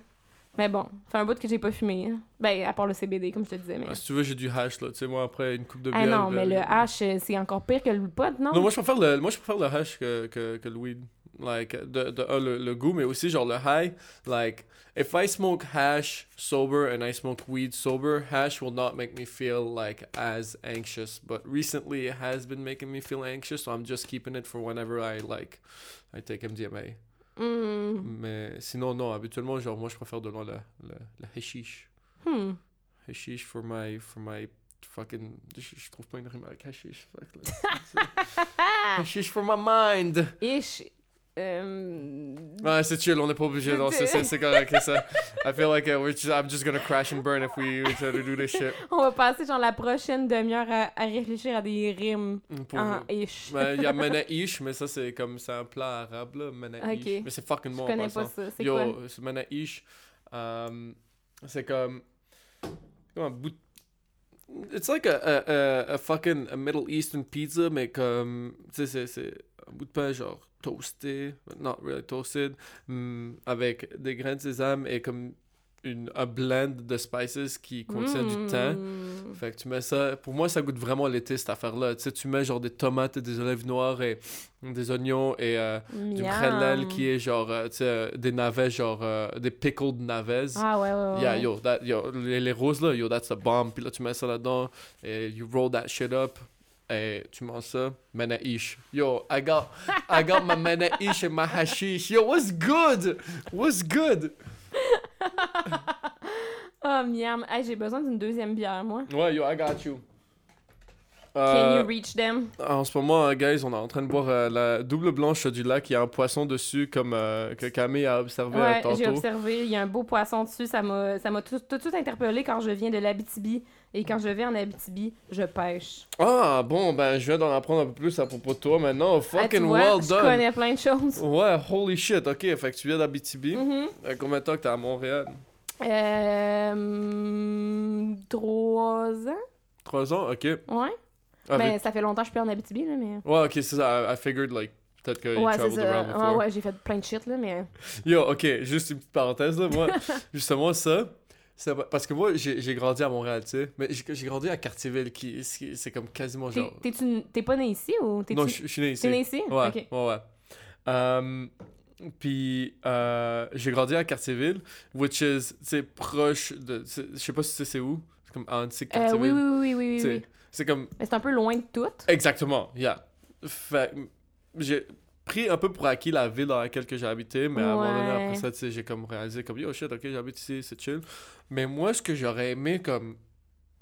Mais bon, c'est un bout que j'ai pas fumé. hein. Ben, à part le CBD, comme je te disais. Mais... Ah, si tu veux, j'ai du hash, là. Tu sais, moi, après une coupe de bière. ah non, mais vais- le hash, euh, c'est encore pire que le pot, non? Non, moi, je préfère le, moi, je préfère le hash que, que, que le weed. Like, de, de le, le goût, mais aussi, genre, le high. Like, if I smoke hash sober and I smoke weed sober, hash will not make me feel, like, as anxious. But recently, it has been making me feel anxious, so I'm just keeping it for whenever I, like, I take MDMA. Hmm. Mais sinon, non, habituellement, genre, moi, je préfère de loin le, le, le hashish. Hmm. Hashish for my, for my fucking... Je, je trouve pas une rime avec hashish. Fuck, hashish for my mind. Ish. Euh... Ouais, c'est chill, on n'est pas obligé, non, c'est- correct, c'est ça. I feel like uh, we're just, I'm just gonna crash and burn if we try to do this shit. On va passer genre la prochaine demi-heure à, à réfléchir à des rimes Pour- en ish. Ben, il y a Manaïch, mais ça c'est comme, c'est un plat arabe, là, Manaïch. Ok. Mais c'est fucking bon Je en connais pas ça. C'est quoi? Yo, c'est Manaïch, euh, c'est comme, comme un bout de- It's like a, a, a, a fucking a Middle Eastern pizza, mais comme, tu sais, c'est- c'est un bout de pain genre toasté, not really toasted, hum, avec des grains de sésame et comme une, un blend de spices qui contient du thym. Hmm. Fait que tu mets ça. Pour moi, ça goûte vraiment l'été, cette affaire-là. Tu sais, tu mets genre des tomates et des olives noires et des oignons et euh, du Miam. prélel qui est genre, euh, tu sais, euh, des navets, genre euh, des pickled navets. Ah ouais, ouais, ouais. Yeah, yo, that, yo les, les roses là, yo, that's a bomb. Puis là, tu mets ça là-dedans et you roll that shit up. Et tu manges ça, manaïch. Yo, I got, I got my manaïch and my hashish. Yo, what's good? What's good? Oh, miam. Hey, j'ai besoin d'une deuxième bière, moi. Ouais, yo, I got you. Can Euh, you reach them? En ce moment, euh, guys, on est en train de boire euh, la double blanche du lac. Il y a un poisson dessus, comme euh, que Camille a observé euh, Ouais, j'ai observé. Il y a un beau poisson dessus. Ça m'a ça m'a tout, tout de suite interpellé quand je viens de l'Abitibi. Et quand je vais en Abitibi, je pêche. Ah, bon, ben, je viens d'en apprendre un peu plus à propos de toi maintenant. Ah, Fucking vois, well je done. connais plein de choses. Ouais, holy shit, ok. Fait que tu viens d'Abitibi. Mhm. Euh, combien de temps que t'es à Montréal? Euh, trois ans? Trois ans, ok. Ouais. Avec- Mais ça fait longtemps que je suis en Abitibi, là, mais... Ouais, ok, c'est ça. I, I figured, like, peut-être que Ouais, c'est ça. Ouais, ouais, j'ai fait plein de shit, là, mais... Yo, ok, juste une petite parenthèse, là. Moi, justement, ça. Parce que moi, j'ai grandi à Montréal, tu sais. Mais j'ai grandi à Cartierville, qui c'est comme quasiment T'es- genre. T'es pas né ici, ou t'es-tu... Non, je suis né ici. T'es né ici? Ouais, Ok. ouais, ouais. Euh, puis, euh, j'ai grandi à Cartierville, which is, tu proche de. Je sais pas si tu sais c'est où. C'est comme Antique, Euh, Cartierville. oui, oui, oui, oui, oui, sais, oui. C'est comme. C'est un peu loin de tout. Exactement, yeah. Fait. J'ai. Pris un peu pour acquis la ville dans laquelle que j'ai habité, mais à un moment donné, après ça, tu sais, j'ai comme réalisé comme yo shit, ok, j'habite ici, c'est chill. Mais moi, ce que j'aurais aimé comme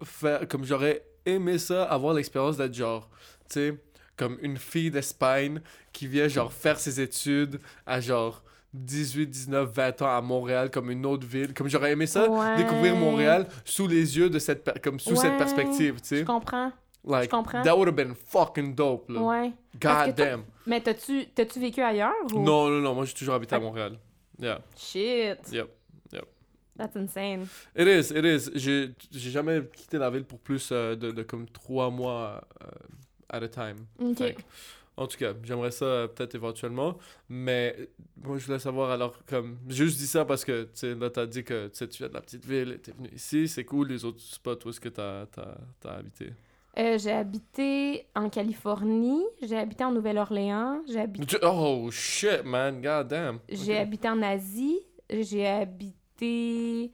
faire, comme j'aurais aimé ça, avoir l'expérience d'être genre, tu sais, comme une fille d'Espagne qui vient genre faire ses études à genre 18, 19, 20 ans à Montréal comme une autre ville. Comme j'aurais aimé ça, Ouais. découvrir Montréal sous les yeux de cette, per- comme sous cette perspective, tu Je sais. comprends. Like, comprends. that would have been fucking dope, là. Ouais. God damn. Mais t'as-tu t'as-tu vécu ailleurs ou... Non, non, non, moi j'ai toujours habité à Montréal. Yeah, Shit. yep. That's insane. It is, it is. J'ai j'ai jamais quitté la ville pour plus euh, de, de comme trois mois euh, at a time. Ok. Fait en tout cas, j'aimerais ça euh, peut-être éventuellement, mais euh, moi je voulais savoir alors comme juste dit ça parce que tu sais là t'as dit que tu viens de la petite ville, et t'es venu ici, c'est cool les autres spots où est-ce que t'as t'as t'as habité? Euh, j'ai habité en Californie, j'ai habité en Nouvelle-Orléans, j'ai habité, Oh shit man, god damn. j'ai habité en Asie, j'ai habité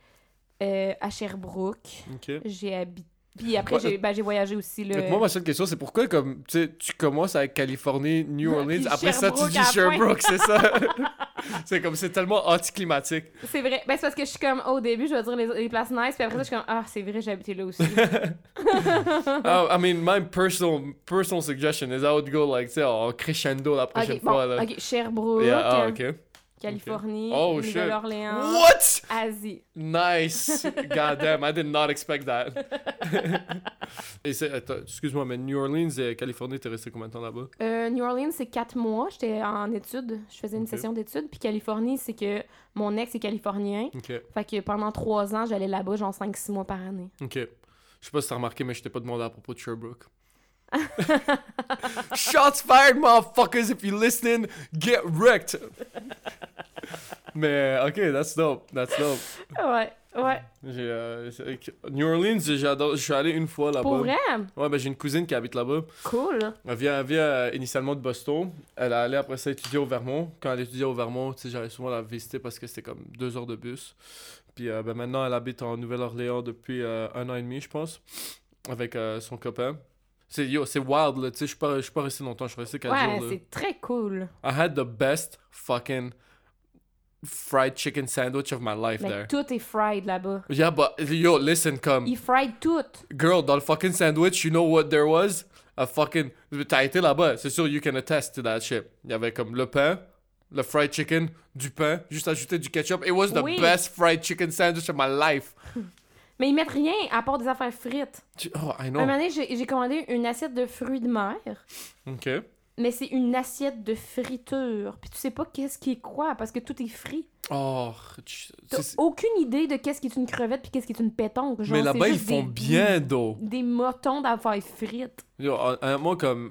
euh, à Sherbrooke, Ok. j'ai habité... Puis après, j'ai ben, j'ai voyagé aussi, là. Donc, moi, ma seule question, c'est pourquoi comme, tu commences avec Californie, New Orleans, après ça, tu dis. Sherbrooke, c'est ça? c'est comme, c'est tellement anticlimatique. C'est vrai. Ben, c'est parce que je suis comme, au début, je vais dire les, les places nice, puis après ça, je suis comme, ah, c'est vrai, j'ai habité là aussi. Oh, I mean, my personal, personal suggestion is I would go, like, tu sais, en crescendo la prochaine ok, fois, bon, là. ok, Sherbrooke, Yeah, ah, ok. Californie, Oh, shit. Nouvelle-Orléans, What? Asie. Nice. God damn, I did not expect that. Excuse-moi, mais New Orleans et Californie, t'es resté combien de temps là-bas? Euh, New Orleans, c'est quatre mois. J'étais en études. Je faisais une session d'études. Puis Californie, c'est que mon ex est californien. Ok, Fait que pendant trois ans, j'allais là-bas, genre 5-6 mois par année. ok. Je sais pas si t'as remarqué, mais je t'ai pas demandé à propos de Sherbrooke. Shots fired, motherfuckers! If you listening, get wrecked! Mais, ok, that's dope, that's dope. Ouais, ouais. J'ai, euh, New Orleans, j'adore, je suis allé une fois là-bas. Pour vrai? Ouais, ben j'ai une cousine qui habite là-bas. Cool. Elle vient, elle vient euh, initialement de Boston. Elle a allé après ça étudier au Vermont. Quand elle étudiait au Vermont, tu sais, j'allais souvent la visiter parce que c'était comme deux heures de bus. Puis euh, ben, maintenant, elle habite en Nouvelle-Orléans depuis euh, un an et demi, je pense, avec euh, son copain. C'est yo, c'est wild là, tu sais, je suis pas, je suis pas resté longtemps, je suis resté 4 Ouais, jours. là. c'est très cool. I had the best fucking fried chicken sandwich of my life Mais there. tout est fried là-bas. Yeah, but yo, listen, come. Ils fried tout. Girl, dans le fucking sandwich, you know what there was? A fucking. T'as été là-bas, c'est sûr, you can attest to that shit. Il y avait comme le pain, le fried chicken, du pain, juste ajouter du ketchup. It was the Oui. best fried chicken sandwich of my life. Mais ils mettent rien à part des affaires frites. Oh, I Un know. moment donné, j'ai j'ai commandé une assiette de fruits de mer. Ok. Mais c'est une assiette de friture. Puis tu sais pas qu'est-ce qui est quoi parce que tout est frit. Oh. tu- T'as aucune idée de qu'est-ce qui est une crevette puis qu'est-ce qui est une pétanque. Genre, Mais là-bas, ils font des- bien d'eau. Des motons d'affaires frites. Yo, hon- honnêtement, comme.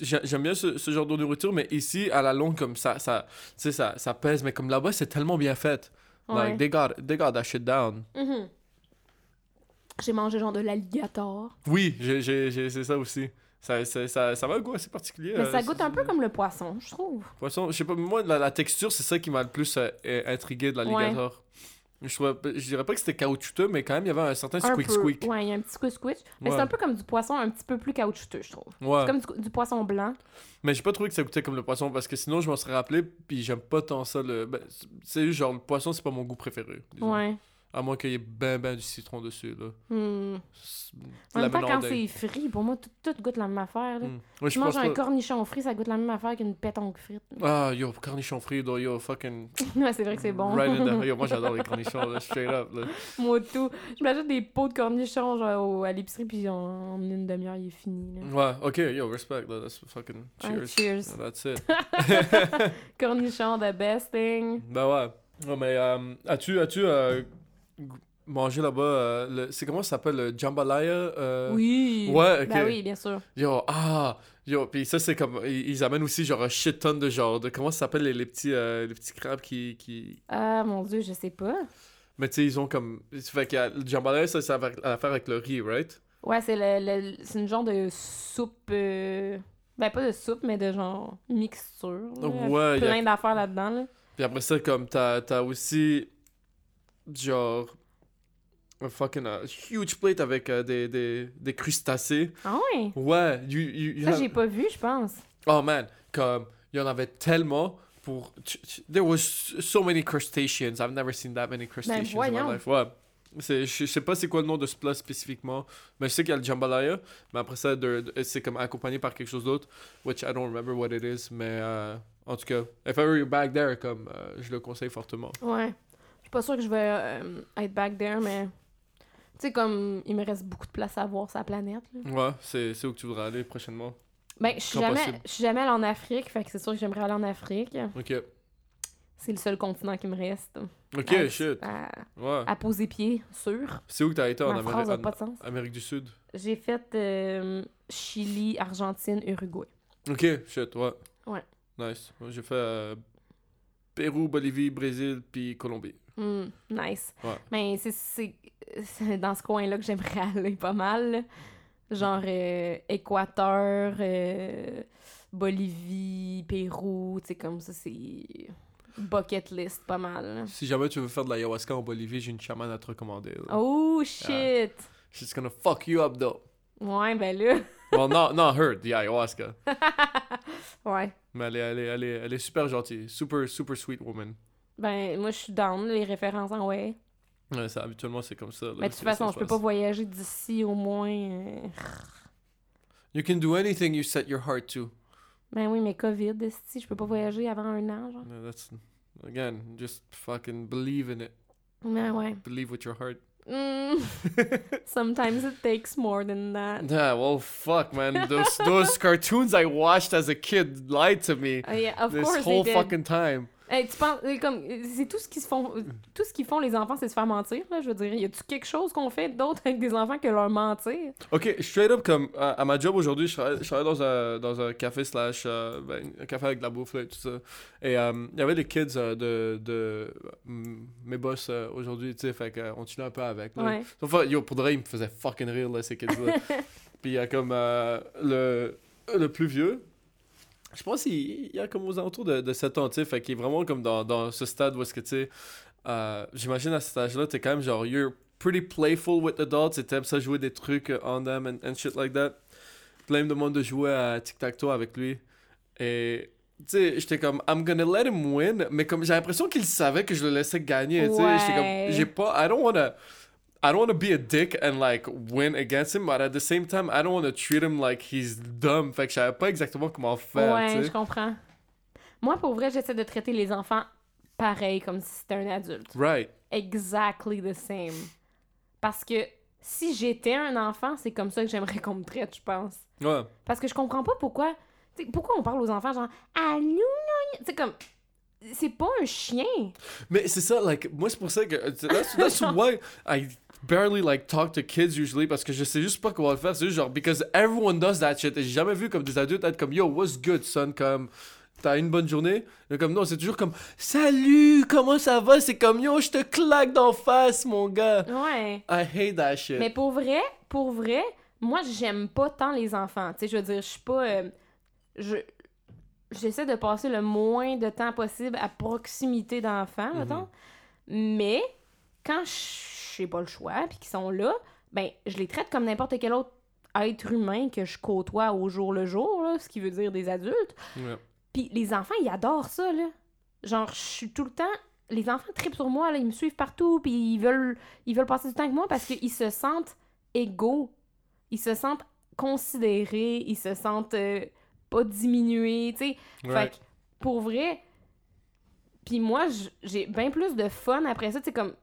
J'aime bien ce, ce genre de nourriture, mais ici, à la longue, comme ça, ça, tu sais, ça, ça pèse, mais comme là-bas, c'est tellement bien fait. Ouais. Like, they got, they got that shit down. Mhm. J'ai mangé genre de l'alligator. Oui, j'ai- j'ai- j'ai- c'est ça aussi. Ça, ça, ça, ça va un goût assez particulier. Mais euh, ça c'est- goûte un peu comme le poisson, je trouve. Poisson, je sais pas, moi, la, la texture, c'est ça qui m'a le plus euh, euh, intrigué de l'alligator. Je, trouvais- je dirais pas que c'était caoutchouteux, mais quand même, il y avait un certain Un squeak peu. squeak. Ouais, il y a un petit squish squish. Mais Ouais. c'est un peu comme du poisson un petit peu plus caoutchouteux, je trouve. Ouais. C'est comme du, du poisson blanc. Mais j'ai pas trouvé que ça goûtait comme le poisson parce que sinon, je m'en serais rappelé, puis j'aime pas tant ça. Le... Ben, c'est genre, le poisson, c'est pas mon goût préféré. disons. Ouais. À moins qu'il y ait ben ben du citron dessus, là. Hmm. En même temps, quand c'est frit, pour moi, tout, tout goûte la même affaire. Là. Hmm. Ouais, Je mange un cornichon frit, ça goûte la même affaire qu'une pétanque frite. Ah, yo, cornichon frit, yo, fucking... ouais, c'est vrai que c'est bon. Right in the... Yo, moi, j'adore les cornichons, là, straight up, là. moi tout. Je m'achète des pots de cornichons genre, au- à l'épicerie, puis en, en une demi-heure, il est fini. Là. Ouais, ok, yo, respect, là, that's fucking... Cheers. cheers. That's it. Cornichons, the best thing. Ben ouais. Ouais, mais euh, as-tu as-tu euh, mangé là-bas euh, le- c'est comment ça s'appelle le jambalaya euh, Oui. Ouais. Ben oui, bien sûr. Yo, ah, yo, puis ça c'est comme ils, ils amènent aussi genre un shit ton de genre de comment ça s'appelle les, les petits euh, les petits crabes qui qui Ah, mon Dieu, je sais pas. mais tu sais ils ont comme fait que le jambalaya ça ça a à faire avec le riz, right? Ouais, c'est le, le- c'est une genre de soupe. euh, Ben, pas de soupe, mais de genre mixture. là. Ouais, a- Plein d'affaires là-dedans. Là. Puis après ça comme t'as t'as aussi genre un fucking euh, huge plate avec euh, des, des, des crustacés. Ah ouais? Ouais, you, you, you Ça, have- j'ai pas vu, je pense. Oh man, comme il y en avait tellement pour. There was so many crustaceans. I've never seen that many crustaceans in voyons. my life. Ouais. C'est- Je sais pas c'est quoi le nom de ce plat spécifiquement, mais je sais qu'il y a le jambalaya, mais après ça, c'est comme accompagné par quelque chose d'autre, which I don't remember what it is, mais euh, en tout cas, if ever you're back there, comme, je le conseille fortement. Ouais. Suis pas sûre que je vais euh, être back there, mais. Tu sais, comme il me reste beaucoup de place à voir sa planète. là. Ouais, c'est où que tu voudrais aller prochainement? Ben, je suis jamais, allée en Afrique, fait que c'est sûr que j'aimerais aller en Afrique. Ok. C'est le seul continent qui me reste. Ok, à, shit. À, Ouais. à poser pied, sûr. C'est où que t'as été en Ma phrase Amérique, n'a pas de sens. en Amérique du Sud? J'ai fait euh, Chili, Argentine, Uruguay. Ok, shit, ouais. Ouais. Nice. J'ai fait euh, Pérou, Bolivie, Brésil, puis Colombie. Hmm, nice. Ouais. Mais c'est- dans ce coin-là que j'aimerais aller pas mal. là. Genre euh, Équateur, euh, Bolivie, Pérou, tu sais, comme ça, c'est bucket list pas mal. là. Si jamais tu veux faire de l'ayahuasca en Bolivie, j'ai une chamane à te recommander. là. Oh shit! She's gonna fuck you up, though. Ouais, ben là. Well, not, not her, the ayahuasca. ouais. Mais elle est, elle, est, elle, est, elle est super gentille. Super, super sweet woman. Ben, moi, je suis down, les références en ouais. Ouais, ça, habituellement, c'est comme ça. là. Mais de toute façon, je peux pas voyager d'ici au moins. euh, You can do anything you set your heart to. Ben oui, mais COVID, si je peux pas voyager avant un an, genre. That's, again, just fucking believe in it. Ben ouais. Believe with your heart. Mm. Sometimes it takes more than that. Yeah, well, fuck, man. Those those cartoons I watched as a kid lied to me Oh, yeah, of this course whole they did. fucking time. Hey, tu penses, euh, comme, euh, c'est tout ce qu'ils font, euh, tout ce qu'ils font les enfants, c'est se faire mentir, là, je veux dire. Y a-tu quelque chose qu'on fait d'autre avec des enfants que leur mentir? Ok, straight up, comme à, à ma job aujourd'hui, je travaille, je travaille dans, un, dans un café slash, euh, ben, un café avec de la bouffe là, et tout ça. Et euh, il y avait les kids euh, de, de mes boss aujourd'hui, tu sais, fait qu'on chillait un peu avec. Là. Ouais. Sauf yo, pour de vrai, ils me faisaient fucking rire, là, ces kids-là. Puis il y a comme le, le plus vieux. Je pense qu'il il y a comme aux alentours de, de 7 ans, tu sais. Fait qu'il est vraiment comme dans, dans ce stade où est-ce que, tu sais, euh, j'imagine à cet âge-là, t'es quand même genre, you're pretty playful with adults et t'aimes ça jouer des trucs on them and, and shit like that. Puis là, il me demande de jouer à tic-tac-toe avec lui. Et, tu sais, j'étais comme, I'm gonna let him win. Mais comme, j'ai l'impression qu'il savait que je le laissais gagner, tu sais. J'étais comme, j'ai pas, I don't wanna. I don't want to be a dick and like win against him, but at the same time, I don't want to treat him like he's dumb. Fait que je savais pas exactement comment faire. ouais, tu je comprends. Moi, pour vrai, j'essaie de traiter les enfants pareil, comme si c'était un adulte. Right. Exactly the same. Parce que si j'étais un enfant, c'est comme ça que j'aimerais qu'on me traite, je pense. Ouais. Parce que je comprends pas pourquoi. tu sais, pourquoi on parle aux enfants genre Allô, gna, gna? C'est comme. C'est pas un chien. Mais c'est ça, like, moi c'est pour ça que. That's, that's why I barely like talk to kids usually parce que je sais juste pas comment le faire. C'est juste genre, because everyone does that shit. Et j'ai jamais vu comme des adultes être comme, yo, what's good, son? Comme, t'as une bonne journée? Comme, non, c'est toujours comme, salut, comment ça va? C'est comme, yo, je te claque d'en face, mon gars. Ouais. I hate that shit. Mais pour vrai, pour vrai, moi, j'aime pas tant les enfants. Tu sais, je veux dire, je suis pas. euh, je. J'essaie de passer le moins de temps possible à proximité d'enfants, mettons. Mais quand je n'ai pas le choix, puis qu'ils sont là, ben, je les traite comme n'importe quel autre être humain que je côtoie au jour le jour, là, ce qui veut dire des adultes. Ouais. Puis les enfants, ils adorent ça, là. Genre, je suis tout le temps... Les enfants tripent sur moi, là, ils me suivent partout, puis ils veulent, ils veulent passer du temps avec moi parce qu'ils se sentent égaux. Ils se sentent considérés, ils se sentent euh, pas diminués, tu sais. Fait que, pour vrai... Puis moi, j'ai bien plus de fun après ça, tu sais, comme...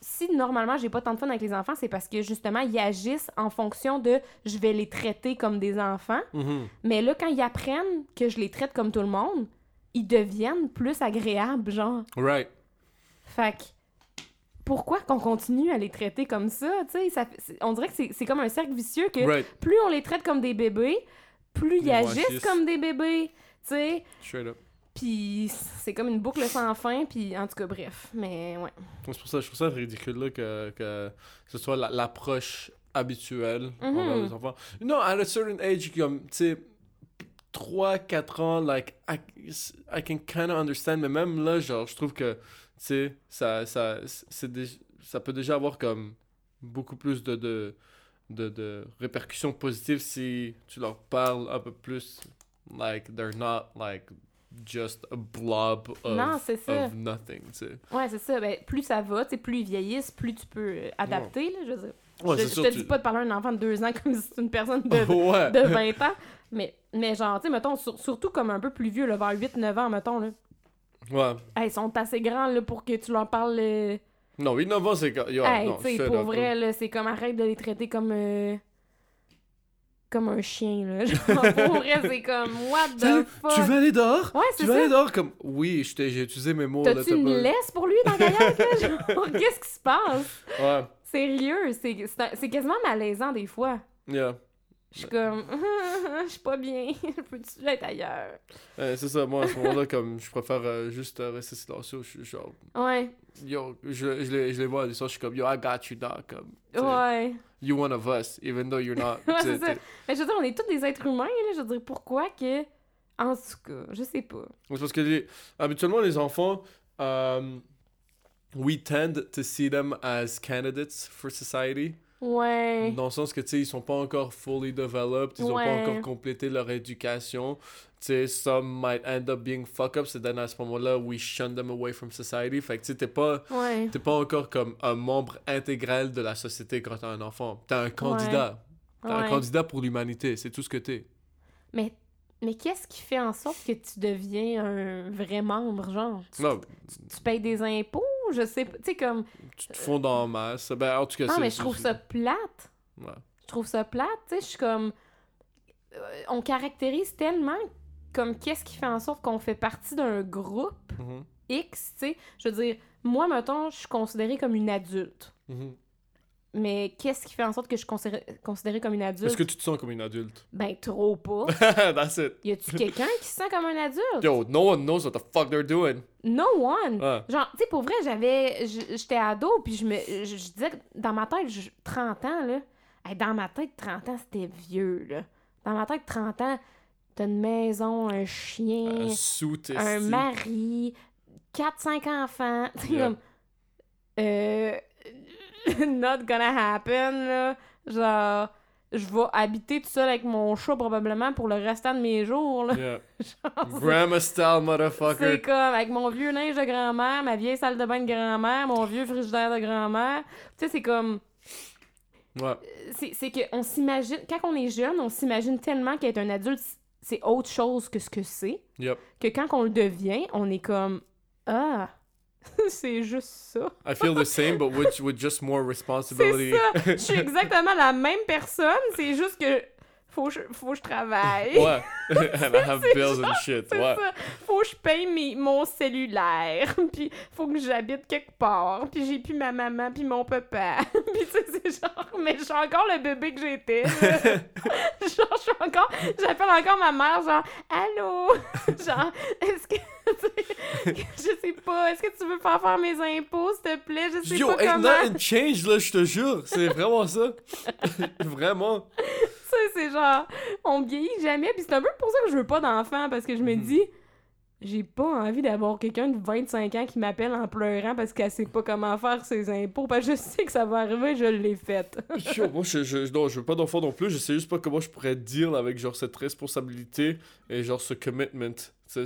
Si, normalement j'ai pas tant de fun avec les enfants, c'est parce que justement, ils agissent en fonction de je vais les traiter comme des enfants. Mhm. Mais là, quand ils apprennent que je les traite comme tout le monde, ils deviennent plus agréables, genre. Right. Fait que, pourquoi qu'on continue à les traiter comme ça, tu sais? On dirait que c'est c'est comme un cercle vicieux que Right. plus on les traite comme des bébés, plus ils agissent comme des bébés, tu sais? Straight up. Puis c'est comme une boucle sans fin, puis en tout cas, bref. Mais ouais. C'est pour ça, je trouve ça ridicule là, que, que ce soit la- l'approche habituelle Mhm. envers les enfants. Non, à a certain age, comme, tu sais, 3-4 ans, like, I, I can kind of understand, mais même là, genre, je trouve que, tu sais, ça, ça, c'est ça peut déjà avoir comme beaucoup plus de, de, de, de répercussions positives si tu leur parles un peu plus, like, they're not, like, just a blob of, Non, c'est ça. of nothing, tu sais. Ouais, c'est ça. Ben, plus ça va, plus ils vieillissent, plus tu peux euh, adapter, là, je veux dire. Ouais, je, je te tu- dis pas de parler à un enfant de 2 ans comme si c'était une personne de, ouais. de 20 ans, mais, mais genre, tu sais, mettons, sur- surtout comme un peu plus vieux, là, vers 8-9 ans, mettons, là. Ouais. Hey, ils sont assez grands, là, pour que tu leur parles... euh, Non, 8 9 ans, c'est. Yo, hey, non, tu pour vrai, là, c'est comme arrête de les traiter comme... euh, comme un chien, là. Genre, pour vrai, c'est comme, what the fuck? Tu veux aller dehors? Ouais, Tu c'est veux ça. aller dehors? Comme, oui, j'ai utilisé mes mots. T'as-tu t'as une pas- laisse pour lui dans la? Genre, qu'est-ce qui se passe? Ouais, Sérieux, c'est quasiment malaisant des fois. yeah. Je suis comme, je suis pas bien, peux-tu être ailleurs? Ouais, c'est ça, moi, à ce moment-là, comme, je préfère euh, juste euh, rester silencieux. Je suis genre, Ouais, yo, je, je, les, je les vois à distance, je suis comme, yo, I got you, dog. Comme, ouais. You one of us, even though you're not. Ouais, c'est ça. Mais je veux dire, on est tous des êtres humains, là. Je veux dire, pourquoi que. En tout cas, je sais pas. C'est parce que les- habituellement, les enfants, um, we tend to see them as candidates for society. Ouais. Dans le sens que, tu sais, ils sont pas encore fully developed, ils ont pas Ouais. encore complété leur éducation. Tu sais, some might end up being fuck et then à ce moment-là, we shun them away from society. Fait que, tu sais, t'es pas, Ouais. t'es pas encore comme un membre intégral de la société quand t'as un enfant. T'es un candidat. T'es un Ouais. candidat pour l'humanité, c'est tout ce que t'es. Mais, mais qu'est-ce qui fait en sorte que tu deviens un vrai membre, genre? Tu payes des impôts? Je sais pas. Tu sais, comme. tu te fonds en masse. Ben, en tout cas, Non, mais je trouve ça plate. Ouais. Je trouve ça plate, tu sais. Je suis comme. euh, on caractérise tellement comme qu'est-ce qui fait en sorte qu'on fait partie d'un groupe Mhm, X, tu sais. Je veux dire, moi, mettons, je suis considérée comme une adulte. mhm. Mais qu'est-ce qui fait en sorte que je suis considérée, comme une adulte? Est-ce que tu te sens comme une adulte? Ben, trop pas. That's it. Y a-tu quelqu'un qui se sent comme un adulte? Yo, no one knows what the fuck they're doing. No one! Genre, tu sais, pour vrai, j'avais. J'étais ado, puis je me. Je, je disais que dans ma tête, je- 30 ans, là. hey, dans ma tête, 30 ans, c'était vieux, là. Dans ma tête, 30 ans, t'as une maison, un chien, Un suit un mari, 4-5 enfants. Tu sais, Yeah. comme. Euh. Not gonna happen, là. Genre. Je vais habiter tout seul avec mon chat probablement pour le restant de mes jours. Là. Yeah. Genre, c'est- Grandma style c'est motherfucker. comme avec mon vieux linge de grand-mère, ma vieille salle de bain de grand-mère, mon vieux frigidaire de grand-mère. Tu sais, c'est comme. Ouais. C'est c'est qu'on s'imagine. Quand on est jeune, on s'imagine tellement qu'être un adulte, c'est autre chose que ce que c'est. Yep. Que quand on le devient, on est comme. Ah! c'est juste ça. I feel the same, but with, with just more C'est responsibility. ça! Je suis exactement la même personne, c'est juste que. Faut que je, faut je travaille. Ouais. I have bills and shit. Ouais. ça. Faut que je paye mes- mon cellulaire. puis faut que j'habite quelque part. Puis j'ai plus ma maman puis mon papa. puis c'est genre... Mais je suis encore le bébé que j'étais. genre, je suis encore... J'appelle encore ma mère, genre... Allô? genre, est-ce que... je sais pas. Est-ce que tu veux faire faire mes impôts, s'il te plaît? Je sais Yo, pas comment. nothing changed, là, je te jure. C'est vraiment ça. vraiment. C'est genre, on vieillit jamais. Puis c'est un peu pour ça que je veux pas d'enfant, parce que je me Mhm. dis, j'ai pas envie d'avoir quelqu'un de 25 ans qui m'appelle en pleurant parce qu'elle sait pas comment faire ses impôts. Parce que je sais que ça va arriver, je l'ai fait. Yo, moi, je, je, non, je veux pas d'enfant non plus. Je sais juste pas comment je pourrais deal avec, genre, cette responsabilité et, genre, ce commitment. C'est...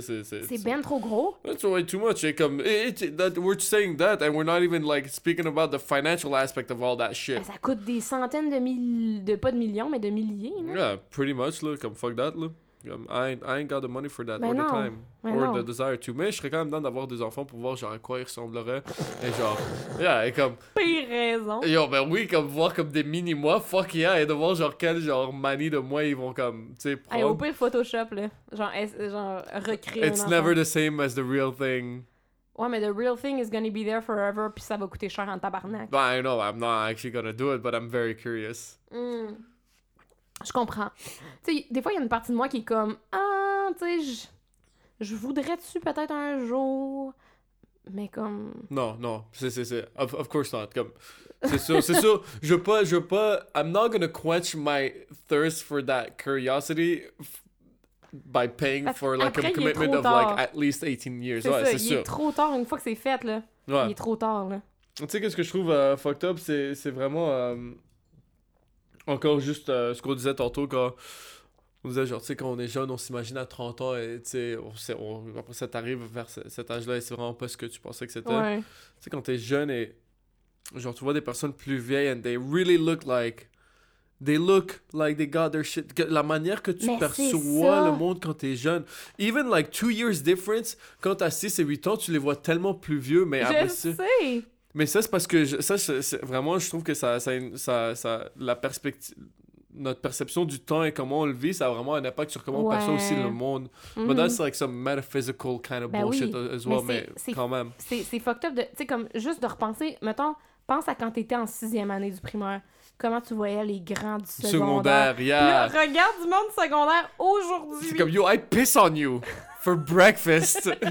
Ben trop gros? That's way too much. Et comme, it, it- that, we're saying that, and we're not even, like, speaking about the financial aspect of all that shit. Ben, ça coûte des centaines de milliers, de pas de millions, mais de milliers. là. Yeah, pretty much, là, comme fuck that, là. Comme, I, ain't- I ain't got the money for that, Ben or non. the time, Ben or non. the desire to. Mais je serais quand même dans d'avoir des enfants pour voir, genre, à quoi ils ressembleraient. Et genre, yeah, et comme, Pire raison. yo, ben oui, comme voir comme des mini-moi, fuck yeah, et de voir, genre, quel, genre, manie de moi ils vont, comme, tu sais, Hey, au prendre. pire, Photoshop, là. Genre, genre recréer It's un never the same as the real thing. Ouais, mais the real thing is gonna be there forever, puis ça va coûter cher en tabarnak. But I know I'm not actually gonna do it, but I'm very curious. Hmm. Je comprends. Tu sais, des fois, il y a une partie de moi qui est comme Ah, tu sais, je- voudrais-tu peut-être un jour. Mais comme. Non, non, c'est, c'est, c'est, of, of course not, comme, c'est sûr, c'est sûr, je veux pas, je veux pas, I'm not gonna quench my thirst for that curiosity by paying Parce for, like, qu'après, a il commitment of, tard. like, at least 18 years, C'est ouais, c'est il sûr. est trop tard une fois que c'est fait, là. Ouais. Il est trop tard, là. Tu sais, qu'est-ce que je trouve euh, fucked up, c'est, c'est vraiment, euh, encore juste euh, ce qu'on disait tantôt, quand on disait genre, tu sais, quand on est jeune, on s'imagine à 30 ans et tu sais, on, on- après ça t'arrive vers ce- cet âge-là et c'est vraiment pas ce que tu pensais que c'était. Ouais. Tu sais, quand t'es jeune et genre, tu vois des personnes plus vieilles and they really look like. They look like they got their shit. La manière que tu Mais perçois le monde quand t'es jeune. Even like two years difference, quand t'as 6 et 8 ans, tu les vois tellement plus vieux, mais après Je ça. sais. Mais ça, c'est parce que je- ça, c'est- c'est- vraiment, je trouve que ça, ça, ça, ça- la perspective, notre perception du temps et comment on le vit, ça a vraiment un impact sur comment on perçoit aussi le monde. Mhm. But that's like some metaphysical kind of Ben bullshit oui, as well, mais, c'est- c'est- quand même. C'est c'est fucked up de. Tu sais, comme juste de repenser. Mettons, pense à quand t'étais en sixième année du primaire. Comment tu voyais les grands du secondaire? Secondaire, yeah. regarde du monde secondaire C'est aujourd'hui. comme yo, I piss on you for breakfast.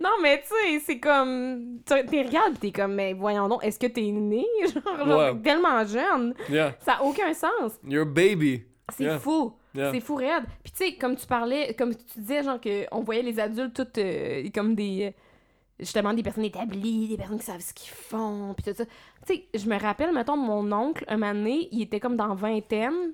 Non, mais tu sais, c'est comme. tu- T'es regardes t'es comme, mais voyons donc, est-ce que t'es né? Genre, Ouais. tellement jeune. yeah, Ça a aucun sens. you're a baby. C'est Yeah. fou. Yeah. C'est fou raide. Puis tu sais, comme tu parlais, comme tu disais, genre, qu'on voyait les adultes toutes euh, comme des. Justement, des personnes établies, des personnes qui savent ce qu'ils font, puis tout ça. Tu sais, je me rappelle, mettons, mon oncle, un moment donné, il était comme dans vingtaine,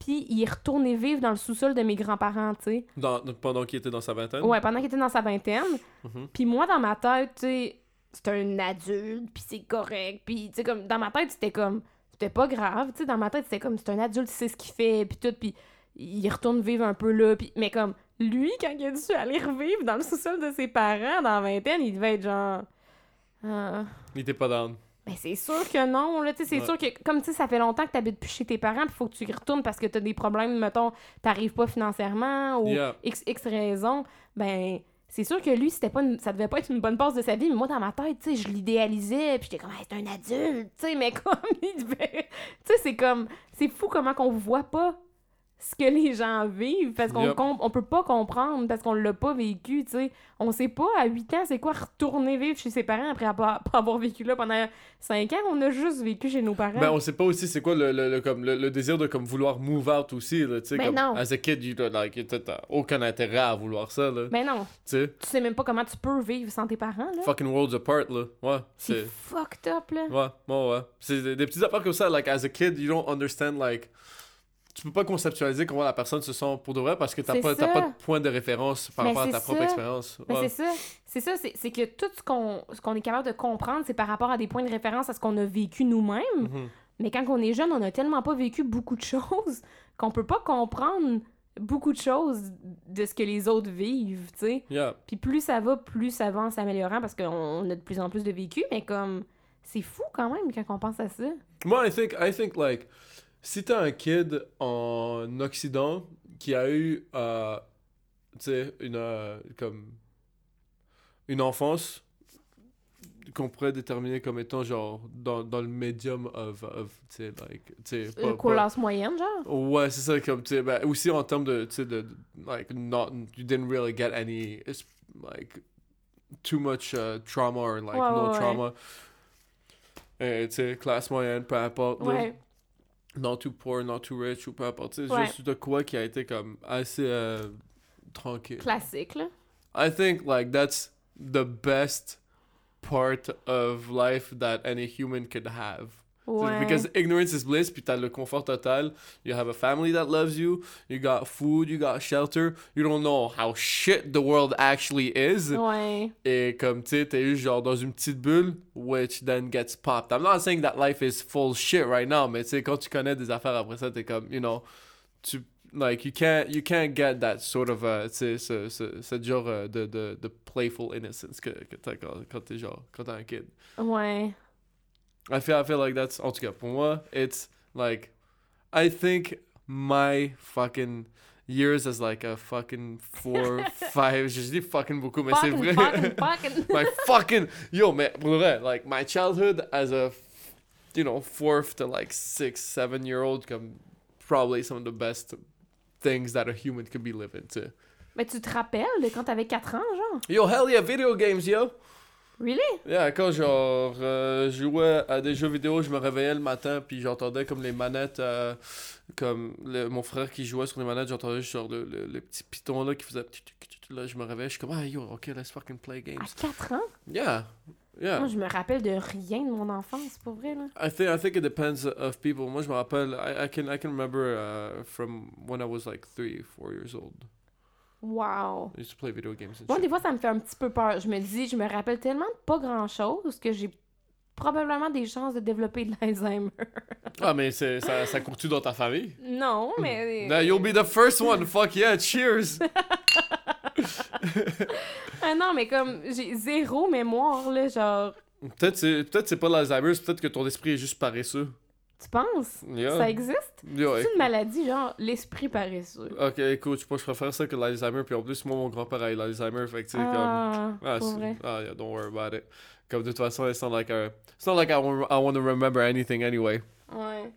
puis il est retourné vivre dans le sous-sol de mes grands-parents, tu sais. Dans- pendant qu'il était dans sa vingtaine? Ouais, pendant qu'il était dans sa vingtaine. Mhm. Puis moi, dans ma tête, tu sais, c'est un adulte, puis c'est correct. Puis, tu sais, comme, dans ma tête, c'était comme, c'était pas grave. Tu sais, dans ma tête, c'était comme, c'est un adulte, il sait ce qu'il fait, puis tout. Puis il retourne vivre un peu là. Puis, mais comme, lui, quand il a dû aller revivre dans le sous-sol de ses parents, dans la vingtaine, il devait être genre. Ah. Il était pas down. Ben, c'est sûr que non, là, tu c'est Ouais. sûr que, comme, tu ça fait longtemps que t'habites plus chez tes parents, puis faut que tu y retournes parce que t'as des problèmes, mettons, t'arrives pas financièrement, ou Yeah. X, X raison, ben, c'est sûr que lui, c'était pas une- ça devait pas être une bonne passe de sa vie, mais moi, dans ma tête, tu sais, je l'idéalisais, puis j'étais comme, Hey, c'est un adulte, tu sais, mais comme, il devait... Tu sais, c'est comme, c'est fou comment qu'on voit pas ce que les gens vivent, parce qu'on Yep. on peut pas comprendre, parce qu'on l'a pas vécu, tu sais. On sait pas, à 8 ans, c'est quoi retourner vivre chez ses parents après avoir, pas avoir vécu là pendant 5 ans, on a juste vécu chez nos parents. Ben, on sait pas aussi c'est quoi le, le, le- comme, le, le désir de comme, vouloir move out aussi. Tu sais, Ben comme, non. As a kid, you, like, t'as aucun intérêt à vouloir ça. Là, Ben non, tu sais. tu sais même pas comment tu peux vivre sans tes parents, là. Fucking worlds apart. Là. Ouais, C'est c'est. fucked up, là. Ouais, ouais, ouais. C'est des, des petites affaires comme ça, like, as a kid, you don't understand, like... Tu peux pas conceptualiser comment la personne se sent pour de vrai parce que t'as pas, pas de point de référence par Mais rapport à ta propre expérience. Mais c'est ça, c'est ça, c'est que tout ce qu'on qu'on est capable de comprendre, c'est par rapport à des points de référence à ce qu'on a vécu nous-mêmes. Mhm. Mais quand on est jeune, on a tellement pas vécu beaucoup de choses qu'on peut pas comprendre beaucoup de choses de ce que les autres vivent, tu sais. Yeah. Puis plus ça va, plus ça va en s'améliorant parce qu'on a de plus en plus de vécu, mais comme c'est fou quand même quand on pense à ça. Moi, I think, I think, like, si t'as un kid en Occident qui a eu, euh, tu sais, une, euh, comme, une enfance qu'on pourrait déterminer comme étant, genre, dans, dans le medium of, of tu sais, like, tu sais, Euh, classe moyenne, genre? Ouais, c'est ça, comme, tu sais, ben, aussi en termes de, tu sais, de, like, not, you didn't really get any, it's, like, too much uh, trauma or, like, Ouais, no ouais, ouais. trauma. Et, tu sais, classe moyenne, peu importe. Ouais. Not too poor, not too rich, ou peu importe. Sais, Ouais. juste de quoi qui a été, comme, assez euh, tranquille. Classique, là. I think, like, that's the best part of life that any human could have. Ouais. Because ignorance is bliss, puis t'as le confort total. You have a family that loves you. You got food, you got shelter. You don't know how shit the world actually is. Ouais. Et comme tu sais, t'es juste genre dans une petite bulle, which then gets popped. I'm not saying that life is full shit right now, mais tu sais, quand tu connais des affaires après ça, t'es comme, you know, tu, like, you can't, you can't get that sort of, uh, tu sais, ce, ce, ce genre euh, de, de, de playful innocence que, que t'as quand, quand t'es genre, quand t'es un kid. Ouais. I feel I feel like that's en tout cas pour moi it's like I think my fucking years as like a fucking four five je dis fucking beaucoup mais c'est vrai fucking, fucking. my fucking yo mais pour vrai like my childhood as a you know fourth to like six seven year old comme probably some of the best things that a human could be living to. Mais tu te rappelles de quand t'avais 4 ans, genre? yo hell yeah video games yo Really? Yeah, quand genre euh, je jouais à des jeux vidéo, je me réveillais le matin puis j'entendais comme les manettes, euh, comme le- mon frère qui jouait sur les manettes, j'entendais genre le, le, le petit piton là qui faisait. Là, je me réveillais, je suis comme ah yo, ok, let's fucking play À games. 4 ans? Yeah, Yeah. Moi, je me rappelle de rien de mon enfance, pour vrai, là. I think I think it depends of people. Moi, je me rappelle. I, I can I can remember uh, from when I was like three, four years old. Wow. I used to play video games and Moi, shit. des fois, ça me fait un petit peu peur. Je me dis, je me rappelle tellement de pas grand-chose que j'ai probablement des chances de développer de l'Alzheimer. Ah, mais ça, ça court-tu dans ta famille? non, mais... Now you'll be the first one. Fuck yeah, cheers. Ah non, mais comme, j'ai zéro mémoire, là, genre... peut-être c'est peut-être c'est pas l'Alzheimer, c'est peut-être que ton esprit est juste paresseux. Tu penses? Yeah. Ça existe? Yeah, C'est une maladie, genre, l'esprit paresseux. Ok, écoute, je je préfère ça que l'Alzheimer. Puis en plus, moi, mon grand-père a eu l'Alzheimer. Fait que tu sais, comme. Ah, Ah, pour vrai. ah, yeah, don't worry about it. Comme de toute façon, it's not like, a, it's not like I, I want to remember anything anyway. Ouais.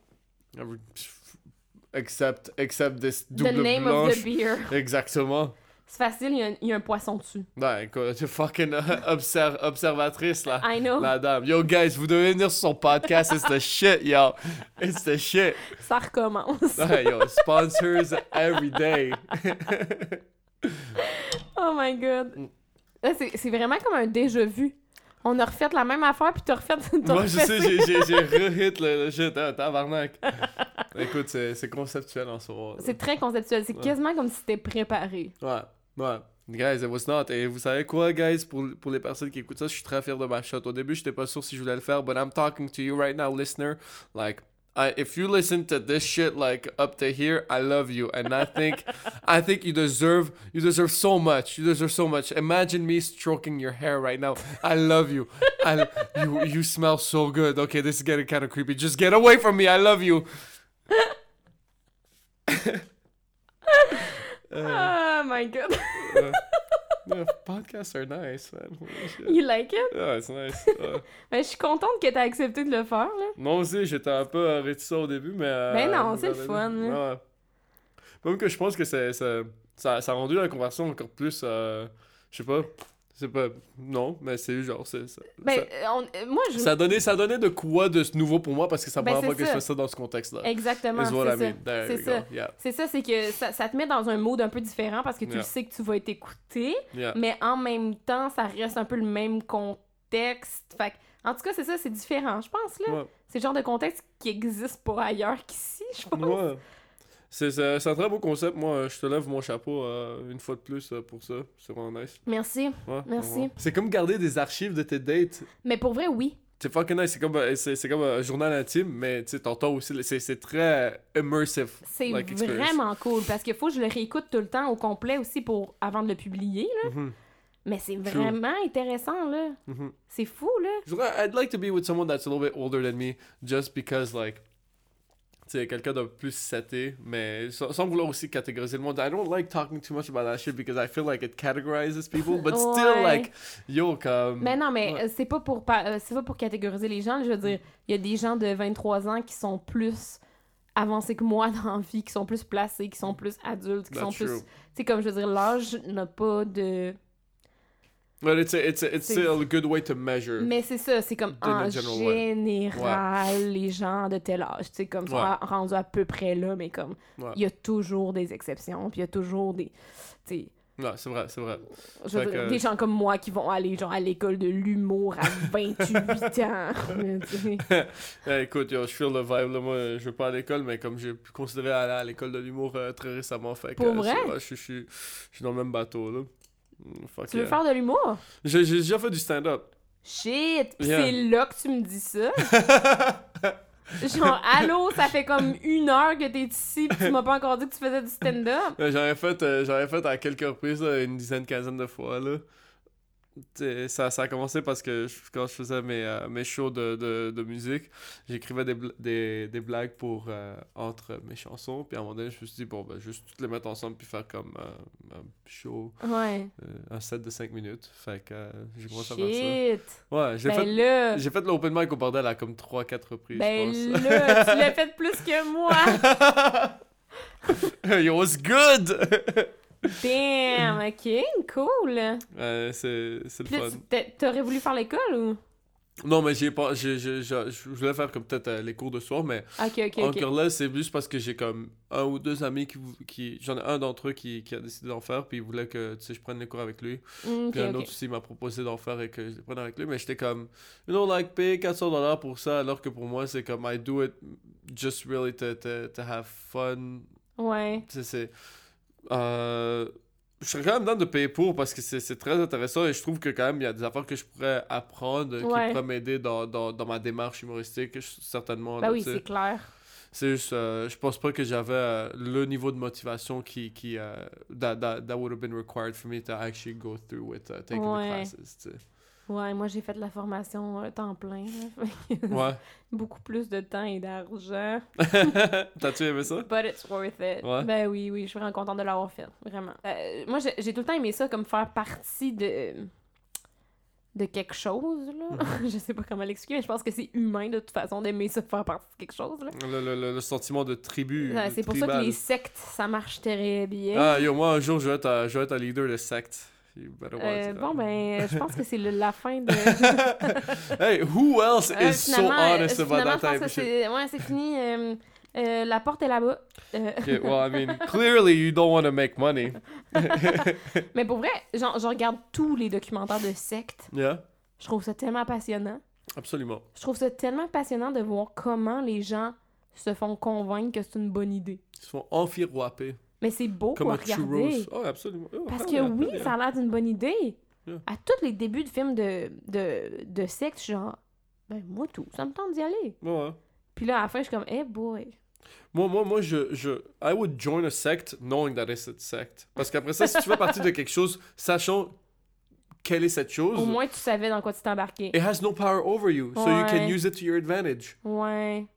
Except, except this The double name of blanche. the beer. Exactement. C'est facile, il y, a un- il y a un poisson dessus. Ben, écoute, tu fucking observe, observatrice, là. I know. La dame. Yo, guys, vous devez venir sur son podcast. It's the shit, yo. It's the shit. Ça recommence. Ouais, yo, sponsors every day. Oh my god. Mm. C'est vraiment comme un déjà vu. On a refait la même affaire, puis t'as refait. t'as Moi, je refait sais, ça. j'ai, re-hit le, le shit, hein, tabarnak. Écoute, c'est, conceptuel en soi. C'est très conceptuel. C'est Ouais. quasiment comme si c'était préparé. Ouais, ouais. Guys, it was not. Et vous savez quoi, guys, pour, pour les personnes qui écoutent ça, je suis très fier de ma shot. Au début, j'étais pas sûr si je voulais le faire, but I'm talking to you right now, listener. Like, I, if you listen to this shit like up to here, I love you, and I think, I think you deserve, you deserve so much. You deserve so much. Imagine me stroking your hair right now. I love you. I, you, you smell so good. Okay, this is getting kind of creepy. Just get away from me. I love you. Oh my god. yeah, podcasts are nice, man. You like it? Yeah, it's nice. Uh, Ben, je suis contente que t'aies accepté de le faire, là. moi aussi, j'étais un peu réticent au début, mais. euh, Ben non, c'est le fun, là. Ouais. Même que je pense que c'est, c'est- ça, ça a rendu la conversation encore plus. euh, je sais pas. C'est pas. Non, mais c'est genre. C'est, ça, Ben, ça, euh, on- euh, moi, je. ça donné, ça donné de quoi de ce nouveau pour moi parce que c'est la Ben, c'est que je ça. fais ça dans ce contexte-là. Exactement, c'est ça. C'est we ça. go. Yeah. C'est ça, c'est que ça, ça te met dans un mode un peu différent parce que tu Yeah. sais que tu vas être écouté, Yeah. mais en même temps, ça reste un peu le même contexte. Fait en tout cas, c'est ça, c'est différent, je pense, là. Ouais. C'est le genre de contexte qui existe pas ailleurs qu'ici, je pense. Ouais. C'est, un très beau concept. Moi, je te lève mon chapeau euh, une fois de plus euh, pour ça. C'est vraiment nice. Merci. Ouais, Merci. C'est comme garder des archives de tes dates. Mais pour vrai, oui. C'est fucking nice. C'est comme, euh, c'est, c'est comme un journal intime, mais tu t'entends aussi. C'est, c'est très immersive. C'est like experience. vraiment cool parce qu'il faut que je le réécoute tout le temps au complet aussi pour avant de le publier. Là. Mhm, Mais c'est True. vraiment intéressant, là. mhm. C'est fou, là. Je voudrais- I'd like to be with someone that's a little bit older than me, just because, like, sais, quelqu'un de plus seté, mais sans, vouloir aussi catégoriser le monde. I don't like talking too much about that shit because I feel like it categorizes people, but still, like, yo, comme. Mais non, mais Ouais. euh, c'est pas pour pa- euh, c'est pas pour catégoriser les gens. Je veux dire, il y a des gens de 23 ans qui sont plus avancés que moi dans la vie, qui sont plus placés, qui sont plus adultes, qui That's sont plus. Tu sais, comme je veux dire, l'âge n'a pas de. But it's, a, it's, a, it's C'est- still a good way to measure. Mais c'est ça, c'est comme en général, les gens de tel âge, tu sais, comme sont Ouais. rendus à peu près là, mais comme il Ouais. y a toujours des exceptions, puis il y a toujours des. Tu sais, Ouais, c'est vrai, c'est vrai. je veux Fait dire, que- des gens comme moi qui vont aller genre à l'école de l'humour à 28 ans. écoute, yo, je feel le vibe, là, moi, je vais pas à l'école, mais comme j'ai pu considérer aller à l'école de l'humour euh, très récemment, fait que, Pour vrai? je, suis- je, suis- je suis dans le même bateau, là. Fuck Tu veux yeah. faire de l'humour? J'ai déjà fait du stand-up. Shit! Pis Yeah. c'est là que tu me dis ça. Genre, allô, ça fait comme une heure que t'es ici pis tu m'as pas encore dit que tu faisais du stand-up. J'en ai fait, euh, fait à quelques reprises, là, une dizaine, quinzaine de fois, là. Ça, ça a commencé parce que je- quand je faisais mes, euh, mes shows de, de, de musique, j'écrivais des, bl- des, des blagues pour euh, entre mes chansons. Puis à un moment donné, je me suis dit, bon, ben, juste toutes les mettre ensemble puis faire comme euh, un show, Ouais. un set de 5 minutes. Fait que j'ai commencé à faire ça. Ouais, j'ai Ben fait, fait l'open mic au bordel à comme 3-4 reprises, ben je pense. là, tu l'as fait plus que moi! Yo, what's good? Damn, ok, cool! Ouais, c'est c'est le fun. t'aurais voulu faire l'école ou? Non, mais j'ai pas. Je voulais faire comme peut-être euh, les cours de soir, mais Ok, ok, ok. encore là, c'est juste parce que j'ai comme un ou deux amis qui. qui J'en ai un d'entre eux qui, qui a décidé d'en faire, puis il voulait que tu sais, je prenne les cours avec lui. Mm, Puis un autre aussi m'a proposé d'en faire et que je les prenne avec lui, mais j'étais comme, you know, like, payer 400 dollars pour ça, alors que pour moi, c'est comme, I do it just really to, to, to have fun. Ouais. C'est. Euh, je serais quand même dans de payer pour parce que c'est très intéressant et je trouve que quand même il y a des affaires que je pourrais apprendre qui Ouais. pourraient m'aider dans, dans, dans ma démarche humoristique, certainement. Bah là, oui, c'est clair. C'est juste, euh, je pense pas que j'avais euh, le niveau de motivation qui, qui euh, that, that, that would have been required for me to actually go through with uh, taking Ouais. the classes, tu sais. Ouais, moi j'ai fait de la formation euh, temps plein. là. Ouais. Beaucoup plus de temps et d'argent. T'as-tu aimé ça? But it's worth it. Ouais. Ben oui, oui, je suis vraiment contente de l'avoir fait. Vraiment. Euh, moi, j'ai tout le temps aimé ça comme faire partie de. de quelque chose, là. Mhm. je sais pas comment l'expliquer, mais je pense que c'est humain de toute façon d'aimer ça faire partie de quelque chose, là. Le, le, le, sentiment de tribu. Ouais, c'est pour ça que les sectes, ça marche très bien. Ah, yo, moi, un jour, je vais être, un- je vais être un leader de secte. Euh, bon, ben, je pense que c'est la fin de. hey, who else Euh, is so euh, honest about that type of shit? c'est ouais, c'est fini. euh, la porte est là-bas. Okay, well, I mean, clearly you don't want to make money. mais pour vrai, je regarde tous les documentaires de sectes. Yeah, Je trouve ça tellement passionnant. absolument. Je trouve ça tellement passionnant de voir comment les gens se font convaincre que c'est une bonne idée. Ils se font enfiroiper. Mais c'est beau Comme à un regarder. Oh, absolument. Oh, Parce hell que oui, ça a l'air d'une bonne idée. Yeah. À tous les débuts de films de, de, de suis genre, ben moi tout, ça me tente d'y aller. Ouais, ouais. Puis là, à la fin, je suis comme, hey boy. Moi, moi, moi, je, je, I would join a sect knowing that it's a sect. Parce qu'après ça, si tu fais partie de quelque chose, sachant quelle est cette chose, Au moins, tu savais dans quoi tu t'embarquais. it has no power over you, so you can Ouais. use it to your advantage. Ouais.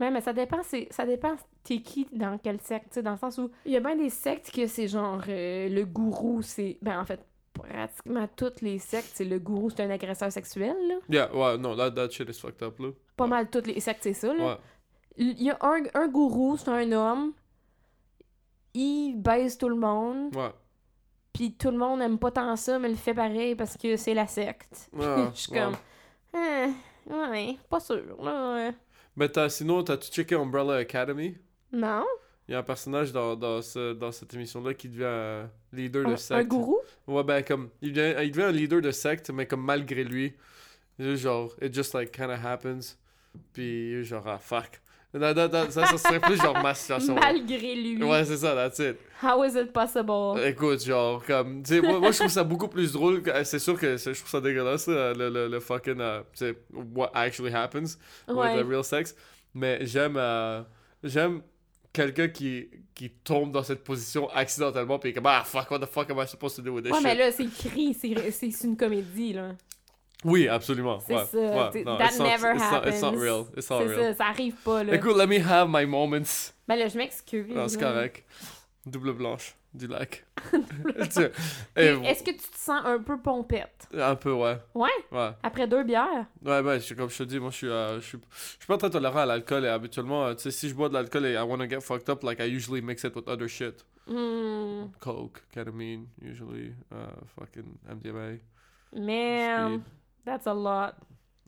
Ouais, mais ça dépend, c'est, ça dépend t'es qui dans quel secte, tu sais, dans le sens où il y a bien des sectes que c'est genre euh, le gourou, c'est... Ben, en fait, pratiquement toutes les sectes, c'est le gourou, c'est un agresseur sexuel, là. Yeah, ouais, non, that, that shit is fucked up, là. Pas mal toutes les sectes, c'est ça, là. Ouais. Il y a un, un gourou, c'est un homme, il baise tout le monde, Ouais. puis tout le monde aime pas tant ça, mais il le fait pareil parce que c'est la secte. Ouais, Je suis ouais. comme... Ah, ouais, pas sûr, là. ouais. Mais t'as, sinon, t'as-tu checké Umbrella Academy? Non? Il y a un personnage dans, dans, ce, dans cette émission-là qui devient euh, leader Un, de secte. un gourou? Ouais, ben, comme, il devient, il devient un leader de secte, mais comme malgré lui. Genre, it just like kinda happens. Puis, genre, ah, fuck. That- that- ça, ça serait plus genre ma situation. Malgré lui. Ouais, c'est ça, that's it. How is it possible? Écoute, genre, comme, tu sais, moi, moi, je trouve ça beaucoup plus drôle. C'est sûr que je trouve ça dégueulasse, le, le, le fucking, euh, tu sais, what actually happens with ouais. the real sex. Mais j'aime, euh, j'aime quelqu'un qui, qui tombe dans cette position accidentellement, puis comme, ah, fuck, what the fuck am I supposed to do with this Ouais, shit? mais là, c'est écrit, c'est une comédie, là. Oui, absolument. C'est ouais, ça. ouais, non, that it's not- never it's not- It's not real. It's not real. ça, ça arrive pas, là. Écoute, let me have my moments. Ben là, je m'excuse. Non, c'est correct. Double blanche du lac. Et Est-ce que tu te sens un peu pompette? Un peu, ouais. Ouais? Ouais. Après deux bières? Ouais, ben, je- comme je te dis, moi, je suis, euh, je suis, je suis pas très tolérant à l'alcool et habituellement, euh, tu sais, si je bois de l'alcool et I wanna get fucked up, like, I usually mix it with other shit. Hmm. Coke, ketamine, usually, uh, fucking MDMA, Man, speed. that's a lot.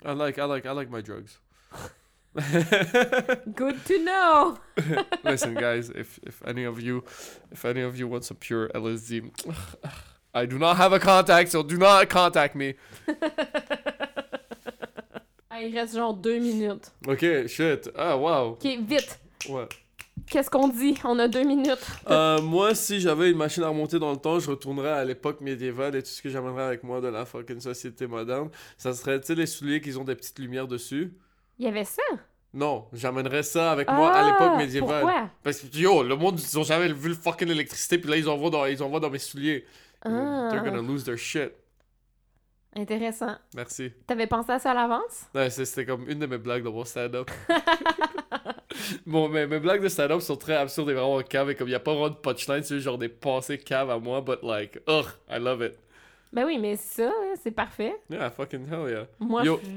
I like, I like, I like my drugs. Good to know! Listen, guys, if if any of you, if any of you want some pure LSD, I do not have a contact, so do not contact me. Ah, il reste genre deux minutes. Ok, shit. Ah, wow. Ok, vite! Ouais. Qu'est-ce qu'on dit? On a deux minutes. Euh, moi, si j'avais une machine à remonter dans le temps, je retournerais à l'époque médiévale et tout ce que j'amènerais avec moi de la fucking société moderne, ça serait, tu sais, les souliers qui ont des petites lumières dessus. Il y avait ça? Non, j'amènerais ça avec moi à l'époque Ah, médiévale. Pourquoi? Parce que, yo, le monde, ils ont jamais vu le fucking électricité, puis là, ils envoient dans, ils envoient dans mes souliers. Ah, They're gonna lose their shit. intéressant. Merci. T'avais pensé à ça à l'avance? Ouais, c'était comme une de mes blagues dans mon stand-up. bon, mes, mes blagues de stand-up sont très absurdes et vraiment caves, et comme il n'y a pas vraiment de punchline, c'est genre des pensées caves à moi, but like, ugh, I love it. Ben oui, mais ça, c'est parfait. Yeah, fucking hell yeah. Moi, Yo. je,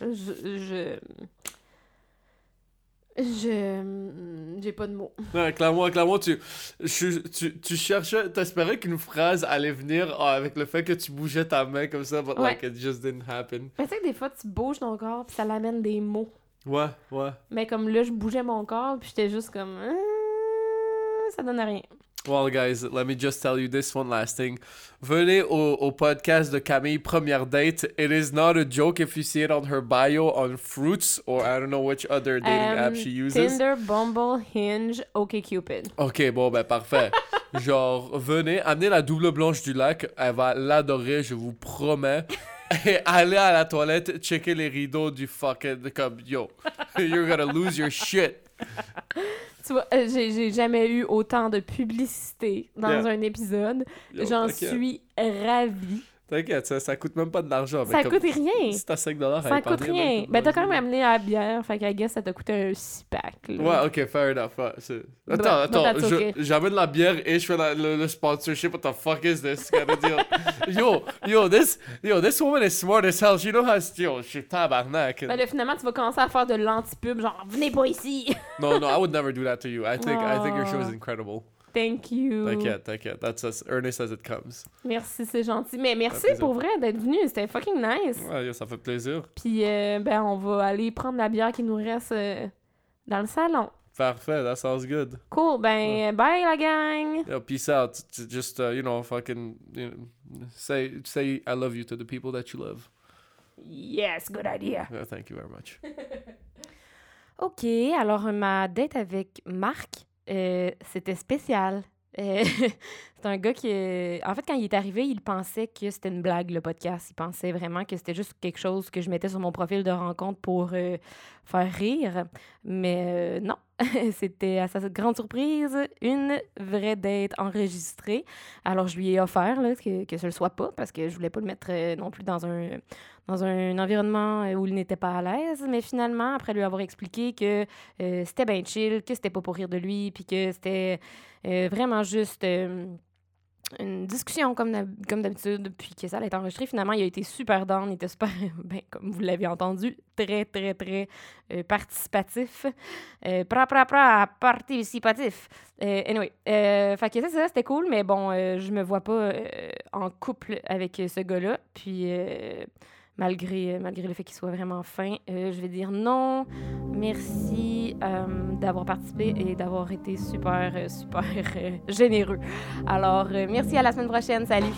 je, je, J'ai pas de mots. Non, clairement, clairement, tu, je- tu, tu cherchais, t'espérais qu'une phrase allait venir ah, avec le fait que tu bougeais ta main comme ça, but Ouais. like it just didn't happen. Mais tu sais que des fois, tu bouges ton corps, puis ça l'amène des mots. Ouais, ouais. Mais comme là, je bougeais mon corps, puis j'étais juste comme. Ah, ça donne rien. Well, guys, let me just tell you this one last thing. Venez au, au podcast de Camille Première Date. It is not a joke if you see it on her bio on Fruits or I don't know which other dating Um, app she uses. Tinder, Bumble, Hinge, OkCupid. Ok, bon, ben parfait. Genre, venez, amenez la double blanche du lac. Elle va l'adorer, je vous promets. Et allez à la toilette, checker les rideaux du fucking. Comme, yo, you're gonna lose your shit. Tu vois, euh, j'ai jamais eu autant de publicité dans Yeah. un épisode. J'en suis ravie. T'inquiète, ça, ça coûte même pas de l'argent. Ça comme- coûte rien. Si t'as 5 dollars Ça coûte rien. Ben, t'as quand même amené à la bière, fait qu'à guess, ça t'a coûté un six pack. là. Ouais, ok, fair enough. ouais, But- Attends, but attends, that's je- okay. j'amène la bière et je fais la- le, le sponsorship. What the fuck is this yo, yo, this, yo, this woman is smart as hell. She knows how to, yo, je suis tabarnak. Ben là, finalement, tu vas commencer à faire de l'anti-pub, genre, venez pas ici. no, no, I would never do that to you. I think, I think your show is incredible. Thank you. T'inquiète, t'inquiète. That's as earnest as it comes. Merci, c'est gentil. Mais merci pour vrai d'être venu. C'était fucking nice. Ouais, ça fait plaisir. Puis, euh, ben, on va aller prendre la bière qui nous reste euh, dans le salon. Parfait, that sounds good. Cool. Ben, bye la gang. Yo, peace out. Just, uh, you know, fucking, you know, say, say I love you to the people that you love. Yes, good idea. Yeah, thank you very much. OK, alors ma date avec Marc, c'était spécial. C'est un gars qui... En fait, quand il est arrivé, il pensait que c'était une blague, le podcast. Il pensait vraiment que c'était juste quelque chose que je mettais sur mon profil de rencontre pour euh, faire rire. Mais euh, non, c'était à sa grande surprise une vraie date enregistrée. Alors, je lui ai offert là, que, que ce ne le soit pas parce que je voulais pas le mettre euh, non plus dans un dans un environnement où il n'était pas à l'aise. Mais finalement, après lui avoir expliqué que c'était bien chill, que c'était pas pour rire de lui, puis que c'était vraiment juste une discussion comme d'hab- comme d'habitude, puis que ça allait être enregistré. Finalement, il a été super down, il était super, ben, comme vous l'avez entendu, très, très, très euh, participatif. Euh, pra, pra, pra, participatif. Euh, anyway, euh, fait ça, c'était cool, mais bon, euh, je me vois pas en couple avec ce gars-là. Puis, malgré, malgré le fait qu'il soit vraiment fin, euh, je vais dire non. Merci euh, d'avoir participé et d'avoir été super, euh, super euh, généreux. Alors, euh, merci à la semaine prochaine. Salut!